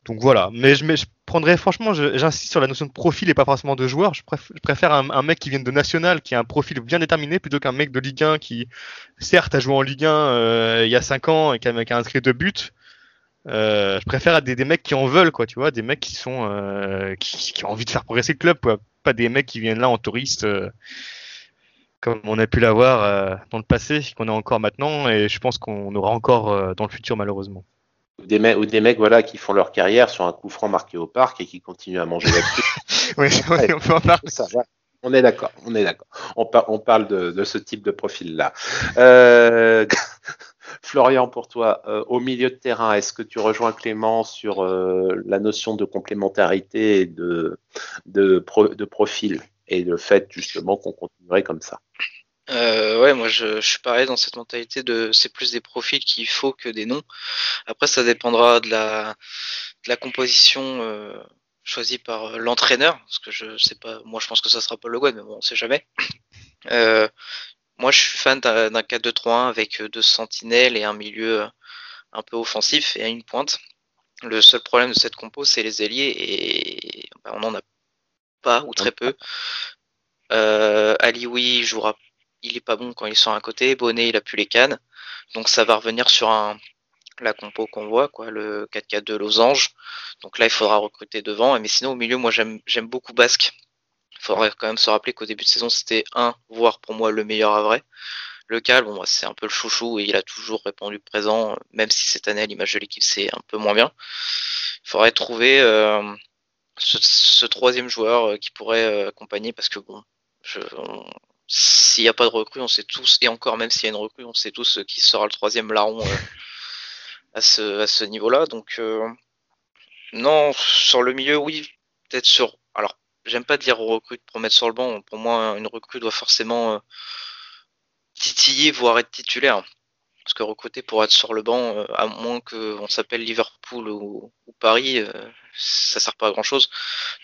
Donc voilà, mais je, prendrais franchement, j'insiste sur la notion de profil et pas forcément de joueur. Je, préf- je préfère un, mec qui vient de national, qui a un profil bien déterminé, plutôt qu'un mec de Ligue 1 qui, certes, a joué en Ligue 1 euh, il y a 5 ans et qui a, inscrit deux buts. Euh, je préfère des, mecs qui en veulent, quoi, tu vois, des mecs qui sont, euh, qui, ont envie de faire progresser le club. Pas des mecs qui viennent là en touriste, comme on a pu l'avoir dans le passé, qu'on a encore maintenant, et je pense qu'on aura encore dans le futur, malheureusement. Ou des, mecs, ou des mecs voilà, qui font leur carrière sur un coup franc marqué au parc et qui continuent à manger là-dessus. Oui, Ouais. on peut en parler. Ça. On est d'accord, on est d'accord. On, par- on parle de, de ce type de profil-là. Euh, Florian, pour toi, euh, au milieu de terrain, est-ce que tu rejoins Clément sur euh, la notion de complémentarité et de, de, pro- de profil et le fait justement qu'on continuerait comme ça? Euh, ouais, moi je, suis pareil dans cette mentalité de c'est plus des profils qu'il faut que des noms. Après, ça dépendra de la, composition euh, choisie par euh, l'entraîneur, parce que je sais pas, moi je pense que ça sera Paul Le mais bon, on sait jamais. Euh, moi, je suis fan d'un d'un 4-2-3-1 avec euh, deux sentinelles et un milieu un peu offensif et à une pointe. Le seul problème de cette compo, c'est les ailiers et bah, on en a pas ou très peu. Euh, Alioui jouera il est pas bon quand il sur un côté. Bonnet, il a plus les cannes. Donc ça va revenir sur la compo qu'on voit, quoi, le 4-4 de Losange. Donc là, il faudra recruter devant. Mais sinon, au milieu, moi, j'aime beaucoup Basque. Il faudrait quand même se rappeler qu'au début de saison, c'était un, voire pour moi le meilleur à vrai. Le Cal, bon, c'est un peu le chouchou et il a toujours répondu présent, même si cette année, à l'image de l'équipe, c'est un peu moins bien. Il faudrait trouver euh, ce, troisième joueur euh, qui pourrait euh, accompagner parce que bon, s'il n'y a pas de recrue, on sait tous, et encore même s'il y a une recrue, on sait tous qui sera le troisième larron à ce, à ce niveau-là. Donc, non, sur le milieu, oui, peut-être sur. Alors, j'aime pas dire recrue pour mettre sur le banc. Pour moi, une recrue doit forcément titiller, voire être titulaire. Parce que recruter pour être sur le banc, euh, à moins qu'on s'appelle Liverpool ou, Paris, euh, ça sert pas à grand chose.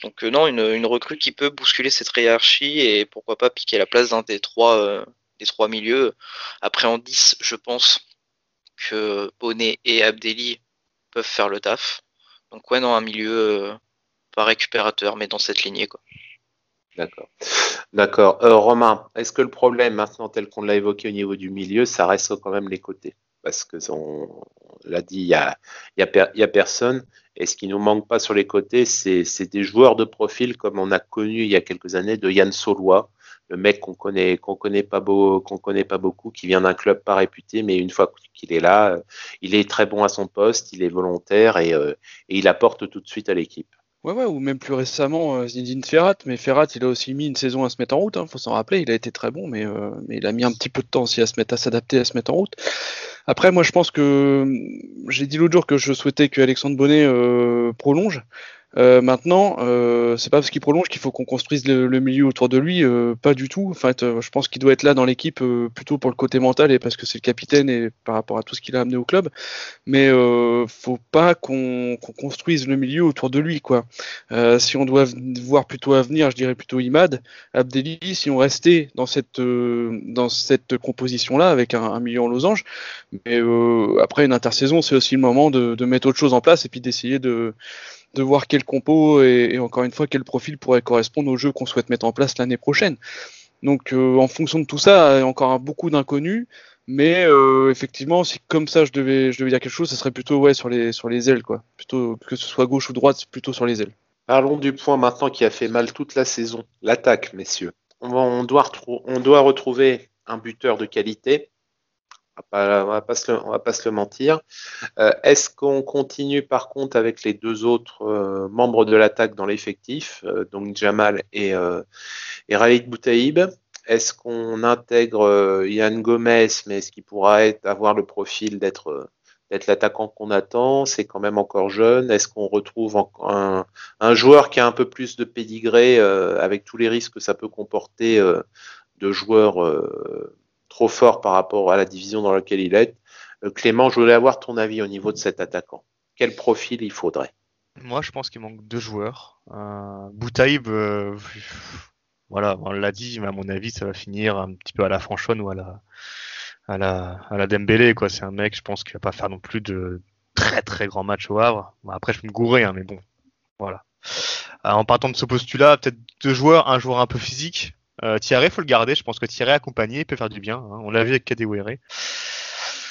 Donc euh, non, une, recrue qui peut bousculer cette hiérarchie et pourquoi pas piquer la place d'un des trois des trois milieux. Après en 10, je pense que Bonnet et Abdelli peuvent faire le taf. Donc ouais, non, un milieu pas récupérateur, mais dans cette lignée quoi. D'accord. D'accord. Euh, Romain, est-ce que le problème maintenant, tel qu'on l'a évoqué au niveau du milieu, ça reste quand même les côtés? Parce que on, l'a dit, il y a, personne. Et ce qui nous manque pas sur les côtés, c'est des joueurs de profil comme on a connu il y a quelques années de Yann Saulois, le mec qu'on connaît qu'on connaît pas connaît pas beaucoup, qui vient d'un club pas réputé, mais une fois qu'il est là, il est très bon à son poste, il est volontaire et, euh, et il apporte tout de suite à l'équipe. Ouais, ouais, ou même plus récemment euh, Zinedine Ferrat, mais Ferrat il a aussi mis une saison à se mettre en route, hein, faut s'en rappeler, il a été très bon, mais, euh, mais il a mis un petit peu de temps aussi à se mettre à s'adapter, à se mettre en route. Après, moi je pense que j'ai dit l'autre jour que je souhaitais que Alexandre Bonnet euh, prolonge. Euh, maintenant, euh, c'est pas parce qu'il prolonge qu'il faut qu'on construise le, milieu autour de lui, euh, pas du tout. En fait, euh, je pense qu'il doit être là dans l'équipe plutôt pour le côté mental et parce que c'est le capitaine et par rapport à tout ce qu'il a amené au club. Mais faut pas qu'on construise le milieu autour de lui, quoi. si on doit voir plutôt à venir, je dirais plutôt Imad, Abdelli. Si on restait dans cette dans cette composition-là avec un, milieu en losange, mais après une intersaison, c'est aussi le moment de mettre autre chose en place et puis d'essayer de de voir quel compo et, encore une fois quel profil pourrait correspondre au jeu qu'on souhaite mettre en place l'année prochaine. Donc euh, en fonction de tout ça, il y a encore beaucoup d'inconnus, mais euh, effectivement, si comme ça je devais, dire quelque chose, ce serait plutôt sur, les, ailes, quoi. Plutôt que ce soit gauche ou droite, plutôt sur les ailes. Parlons du point maintenant qui a fait mal toute la saison, l'attaque, messieurs. On doit retrouver un buteur de qualité, on va va pas se le, mentir. Euh, est-ce qu'on continue par contre avec les deux autres euh, membres de l'attaque dans l'effectif, euh, donc Jamal et, et Boutaïb? Est-ce qu'on intègre Yann Gomez, mais est-ce qu'il pourra avoir le profil d'être d'être l'attaquant qu'on attend C'est quand même encore jeune. Est-ce qu'on retrouve un, un, joueur qui a un peu plus de pédigré avec tous les risques que ça peut comporter de joueurs trop fort par rapport à la division dans laquelle il est. Euh, Clément, je voulais avoir ton avis au niveau de cet attaquant. Quel profil il faudrait? Moi, je pense qu'il manque deux joueurs. Euh, Boutaïb, euh, voilà, on l'a dit, mais à mon avis, ça va finir un petit peu à la Franchonne ou à la, à la, à la Dembélé. Quoi. C'est un mec, je pense, qui va pas faire non plus de très très grands matchs au Havre. après, je peux me gourer, hein, mais bon, voilà. en partant de ce postulat, peut-être deux joueurs, un joueur un peu physique, euh, Thierry, faut le garder. Je pense que Thierry accompagné peut faire du bien. Hein. On l'a vu avec Kadewere.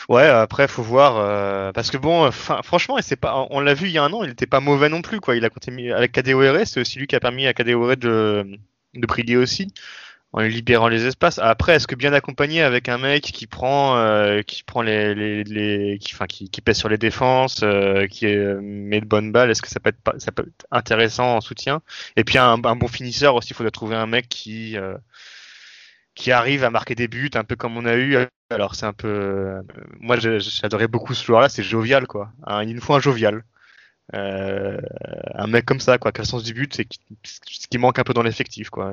Ouais, après faut voir euh, parce que bon, franchement, c'est pas, on l'a vu il y a un an, il était pas mauvais non plus quoi. Il a continué avec Kadewere, c'est aussi lui qui a permis à Kadewere de de briller aussi en libérant les espaces. Après, est-ce que bien accompagné avec un mec qui prend, euh, qui prend les, les, les qui, enfin, qui, qui, pèse sur les défenses, euh, qui est, met de bonnes balles, est-ce que ça peut être, ça peut être intéressant en soutien? Et puis un, un bon finisseur aussi, il faudrait trouver un mec qui, euh, qui arrive à marquer des buts, un peu comme on a eu. Alors c'est un peu, moi j'adorais beaucoup ce joueur-là, c'est jovial quoi. Hein, nous faut un jovial. un mec comme ça quoi, qui a le sens du but, c'est ce qui manque un peu dans l'effectif quoi.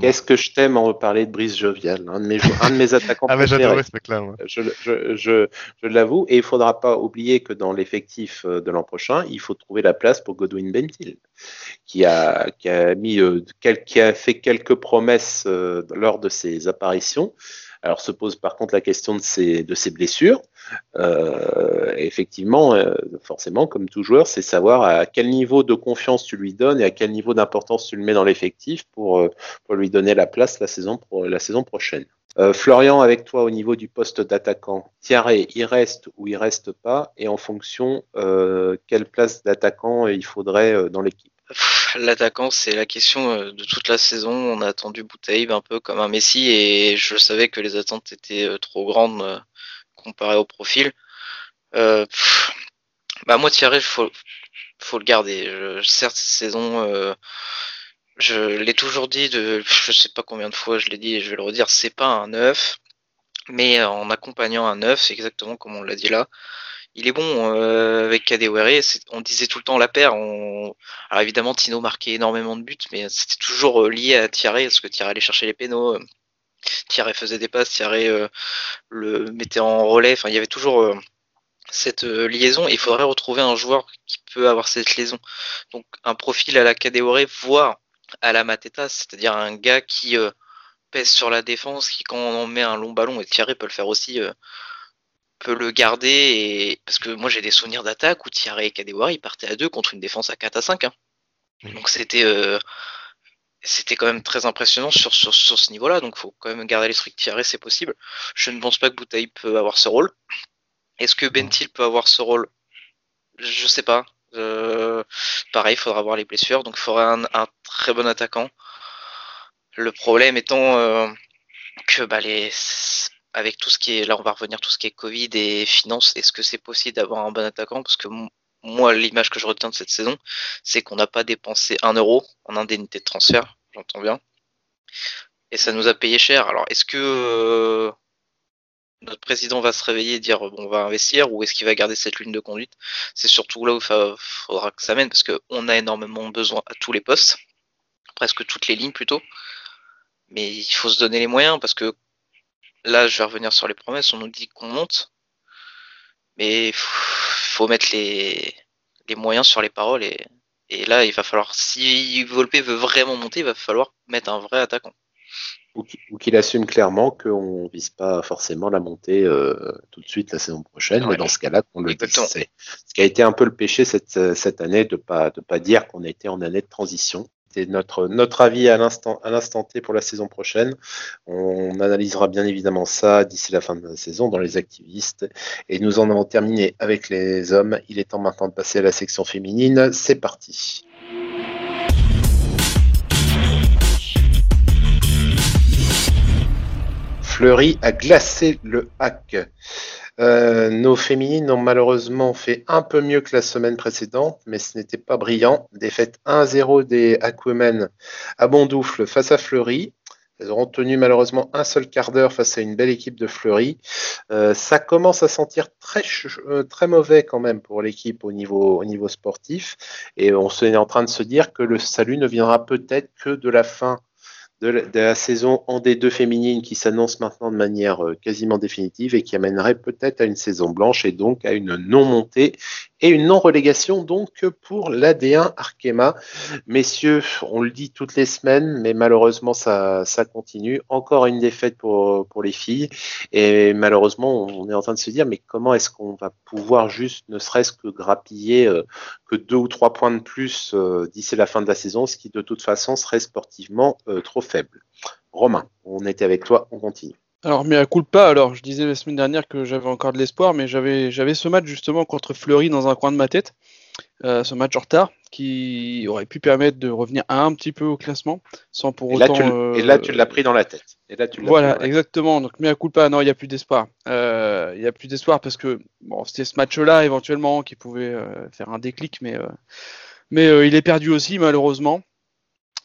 Qu'est-ce que je t'aime en reparler de Brice Jovial, un de mes, un de mes attaquants ah, préférés. ce mec-là. Je, je, je, je l'avoue. Et il faudra pas oublier que dans l'effectif euh, de l'an prochain, il faut trouver la place pour Godwin Bentil, qui a, qui a mis, euh, qui a fait quelques promesses euh, lors de ses apparitions. Alors se pose par contre la question de ses, blessures. Euh, effectivement, euh, forcément, comme tout joueur, c'est savoir à quel niveau de confiance tu lui donnes et à quel niveau d'importance tu le mets dans l'effectif pour, euh, lui donner la place la saison, prochaine. Florian, avec toi au niveau du poste d'attaquant, Thierry, il reste ou il reste pas? Et en fonction, quelle place d'attaquant il faudrait dans l'équipe? L'attaquant, c'est la question euh, de toute la saison. On a attendu Boutaïb un peu comme un Messi et je savais que les attentes étaient euh, trop grandes euh, comparées au profil. Euh, bah moi Thierry, faut faut le garder. Certes, cette saison, je l'ai toujours dit de, je sais pas combien de fois je l'ai dit et je vais le redire, c'est pas un neuf, mais en accompagnant un neuf, c'est exactement comme on l'a dit là. Il est bon euh, avec Kadewere. On disait tout le temps la paire. Alors évidemment, Tino marquait énormément de buts, mais c'était toujours euh, lié à Thierry, parce que Thierry allait chercher les pénaux, euh, Thierry faisait des passes, Thierry le mettait en relais. Enfin, il y avait toujours cette liaison. Il faudrait retrouver un joueur qui peut avoir cette liaison. Donc un profil à la Kadewere, voire à la Mateta, c'est-à-dire un gars qui pèse sur la défense, qui quand on en met un long ballon, et Thierry peut le faire aussi, peut le garder. Et... Parce que moi j'ai des souvenirs d'attaque où Thierry et Kadewere ils partaient à deux contre une défense à 4 à 5. hein. Donc c'était euh, c'était quand même très impressionnant sur, sur, sur ce niveau-là. Donc faut quand même garder l'esprit que Thierry c'est possible. Je ne pense pas que Boutaï peut avoir ce rôle. Est-ce que Bentil peut avoir ce rôle? Je sais pas. Euh, pareil, il faudra voir les blessures. Donc il faudra un, un très bon attaquant. Le problème étant euh, que bah, les, avec tout ce qui est là, on va revenir tout ce qui est Covid et finances. Est-ce que c'est possible d'avoir un bon attaquant? Parce que moi, l'image que je retiens de cette saison, c'est qu'on n'a pas dépensé un euro en indemnité de transfert. J'entends bien. Et ça nous a payé cher. Alors, est-ce que euh, notre président va se réveiller et dire bon, on va investir ou est-ce qu'il va garder cette ligne de conduite? C'est surtout là où il faudra que ça mène parce qu'on a énormément besoin à tous les postes, presque toutes les lignes plutôt. Mais il faut se donner les moyens parce que là, je vais revenir sur les promesses. On nous dit qu'on monte, mais il faut mettre les, les moyens sur les paroles. Et, et là, il va falloir, si Volpe veut vraiment monter, il va falloir mettre un vrai attaquant. ou qui- ou qu'il assume clairement qu'on ne vise pas forcément la montée euh, tout de suite la saison prochaine, Ouais. mais dans ce cas-là, qu'on le dise. Ce qui a été un peu le péché cette, cette année de pas de pas dire qu'on était en année de transition. Notre notre avis à l'instant à l'instant T pour la saison prochaine. On analysera bien évidemment ça d'ici la fin de la saison dans les activistes. Et nous en avons terminé avec les hommes. Il est temps maintenant de passer à la section féminine. C'est parti. Fleury a glacé le hack. Euh, nos féminines ont malheureusement fait un peu mieux que la semaine précédente, mais ce n'était pas brillant. Défaite 1-0 des Hackwomen à Bondoufle face à Fleury. Elles auront tenu malheureusement un seul quart d'heure face à une belle équipe de Fleury. Euh, ça commence à sentir euh, très mauvais quand même pour l'équipe au niveau, au niveau sportif. Et on est en train de se dire que le salut ne viendra peut-être que de la fin de la, saison en D2 féminine qui s'annonce maintenant de manière euh, quasiment définitive et qui amènerait peut-être à une saison blanche et donc à une non-montée et une non-relégation donc pour l'AD1 Arkema. Messieurs, on le dit toutes les semaines, mais malheureusement ça, continue. Encore une défaite pour, pour les filles et malheureusement on est en train de se dire mais comment est-ce qu'on va pouvoir juste ne serait-ce que grappiller euh, que deux ou trois points de plus euh, d'ici la fin de la saison, ce qui de toute façon serait sportivement euh, trop faible. Romain, on était avec toi, on continue. Alors, mais à coup de pas, alors je disais la semaine dernière que j'avais encore de l'espoir, mais j'avais j'avais ce match justement contre Fleury dans un coin de ma tête, euh, ce match en retard, qui aurait pu permettre de revenir un petit peu au classement, sans pour Et là, autant. tu, euh, et là, tu l'as pris dans la tête. Et là, tu l'as Voilà, exactement. Donc, mais à coup de pas, non, il n'y a plus d'espoir. Euh, Il n'y a plus d'espoir parce que bon, c'était ce match-là éventuellement qui pouvait euh, faire un déclic, mais euh, mais euh, il est perdu aussi malheureusement.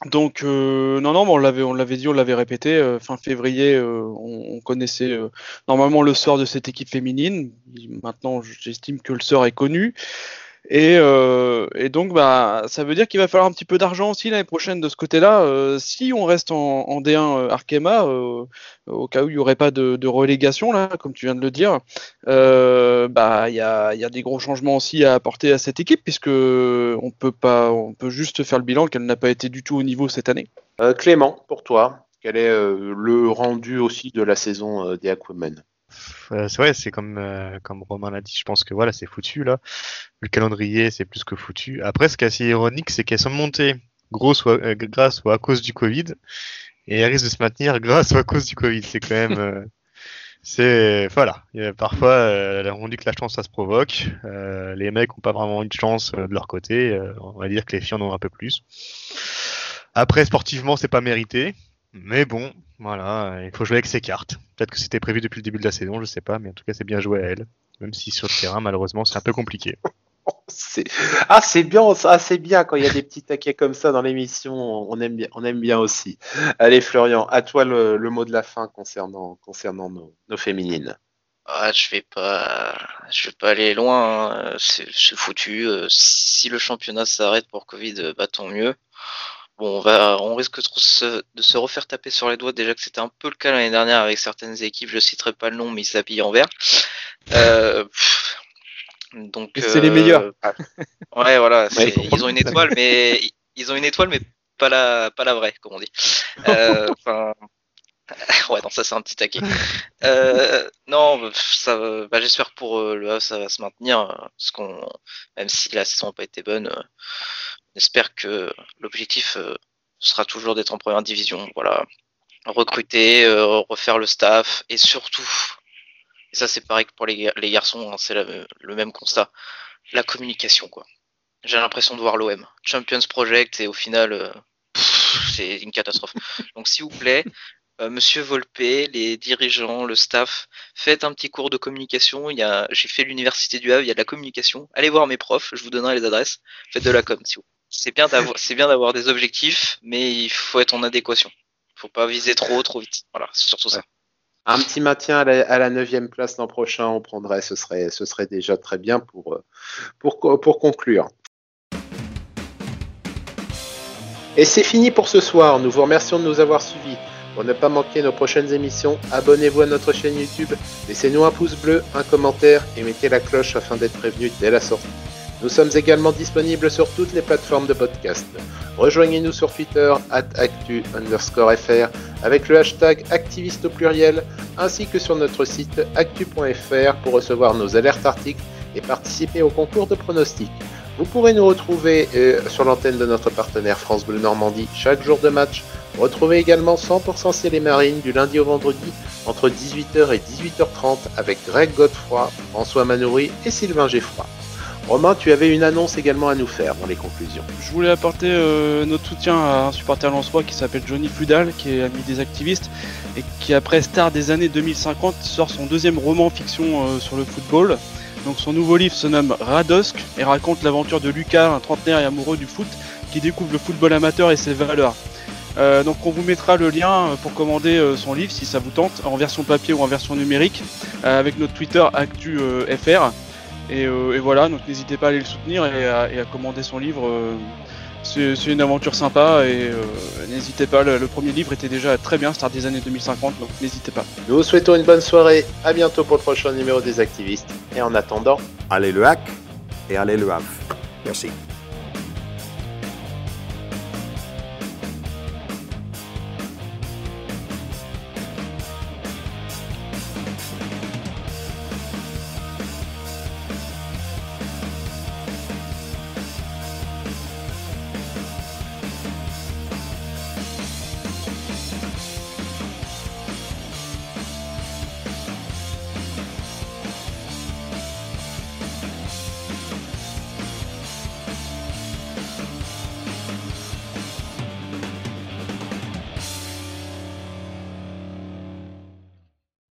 Donc euh, non non, mais on l'avait on l'avait dit, on l'avait répété. euh, fin février, euh, on, on connaissait normalement le sort de cette équipe féminine. Maintenant, j'estime que le sort est connu. Et, euh, et donc, bah, ça veut dire qu'il va falloir un petit peu d'argent aussi l'année prochaine de ce côté-là. Euh, si on reste en, en D1 euh, Arkema, au cas où il n'y aurait pas de, relégation, là, comme tu viens de le dire, bah, il y a, y a des gros changements aussi à apporter à cette équipe, puisque on peut pas, on peut juste faire le bilan qu'elle n'a pas été du tout au niveau cette année. Clément, pour toi, quel est le rendu aussi de la saison des Aquaman? Euh, c'est vrai, c'est comme euh, comme Romain l'a dit. Je pense que voilà, c'est foutu là. Le calendrier, c'est plus que foutu. Après, ce qui est assez ironique, c'est qu'elles sont montées grosse ou à- euh, grâce ou à cause du Covid, et elles risquent de se maintenir grâce ou à cause du Covid. C'est quand même, euh, c'est voilà. Parfois, on dit que la chance ça se provoque. Les mecs ont pas vraiment eu de chance de leur côté. On va dire que les filles en ont un peu plus. Après, sportivement, c'est pas mérité. Mais bon, voilà, il faut jouer avec ses cartes. Peut-être que c'était prévu depuis le début de la saison, je sais pas, mais en tout cas, c'est bien joué à elle. Même si sur le terrain, malheureusement, c'est un peu compliqué. C'est- Ah, c'est bien, ça, c'est bien quand il y a des petits taquets comme ça dans l'émission. On aime bien, on aime bien aussi. Allez, Florian, à toi le, le mot de la fin concernant, concernant nos, nos féminines. Ah, je vais pas, je vais pas aller loin. hein. C'est c'est foutu. Euh, Si le championnat s'arrête pour Covid, euh, bah tant mieux. Bon, on va, on risque de se, de se refaire taper sur les doigts. Déjà que c'était un peu le cas l'année dernière avec certaines équipes. Je citerai pas le nom, mais ils s'habillent en vert. Euh, donc. C'est les euh, meilleurs. Ouais, voilà. Ouais. ils ont une étoile, mais ils ont une étoile, mais pas la, pas la vraie, comme on dit. Euh. Ouais, non, ça c'est un petit taquet. Euh, non, ça, bah, j'espère pour euh, le Havre ça va se maintenir, parce qu'on, même si la saison n'a pas été bonne, euh, on espère que l'objectif euh, sera toujours d'être en première division. Voilà, recruter, euh, refaire le staff, et surtout, et ça c'est pareil que pour les, gar- les garçons, hein, c'est le même constat, la communication quoi. J'ai l'impression de voir l'OM, Champions Project, et au final, euh, c'est une catastrophe. Donc s'il vous plaît. Monsieur Volpe, les dirigeants, le staff, faites un petit cours de communication. Il y a, j'ai fait l'université du Havre, il y a de la communication. Allez voir mes profs, je vous donnerai les adresses. Faites de la com, si vous. C'est bien d'avoir, des objectifs, mais il faut être en adéquation. Faut pas viser trop, trop vite. Voilà, c'est surtout ça. Un petit maintien à la, à la 9 place l'an prochain, on prendrait, ce serait, ce serait déjà très bien pour, pour, pour conclure. Et c'est fini pour ce soir. Nous vous remercions de nous avoir suivis. Pour ne pas manquer nos prochaines émissions, abonnez-vous à notre chaîne YouTube, laissez-nous un pouce bleu, un commentaire et mettez la cloche afin d'être prévenu dès la sortie. Nous sommes également disponibles sur toutes les plateformes de podcast. Rejoignez-nous sur Twitter, at actu underscore fr, avec le hashtag activiste au pluriel, ainsi que sur notre site actu.fr pour recevoir nos alertes articles et participer au concours de pronostics. Vous pourrez nous retrouver euh, sur l'antenne de notre partenaire France Bleu Normandie chaque jour de match. Retrouvez également 100% Ciel et Marine du lundi au vendredi entre 18h et 18h30 avec Greg Godefroy, François Manoury et Sylvain Geffroy. Romain, tu avais une annonce également à nous faire dans les conclusions. Je voulais apporter euh, notre soutien à un supporter lensois qui s'appelle Johnny Fudal, qui est ami des activistes, et qui après Star des années 2050 sort son deuxième roman fiction euh, sur le football. Donc son nouveau livre se nomme Radosk et raconte l'aventure de Lucas, un trentenaire et amoureux du foot, qui découvre le football amateur et ses valeurs. Euh, donc on vous mettra le lien pour commander son livre si ça vous tente, en version papier ou en version numérique, avec notre Twitter ActuFR. Et, euh, et voilà, donc n'hésitez pas à aller le soutenir et à, et à commander son livre. euh, c'est une aventure sympa et euh, n'hésitez pas, le, le premier livre était déjà très bien, Star des années 2050, donc n'hésitez pas. Nous vous souhaitons une bonne soirée, à bientôt pour le prochain numéro des activistes. Et en attendant, Allez le hack et allez le Havre. Merci.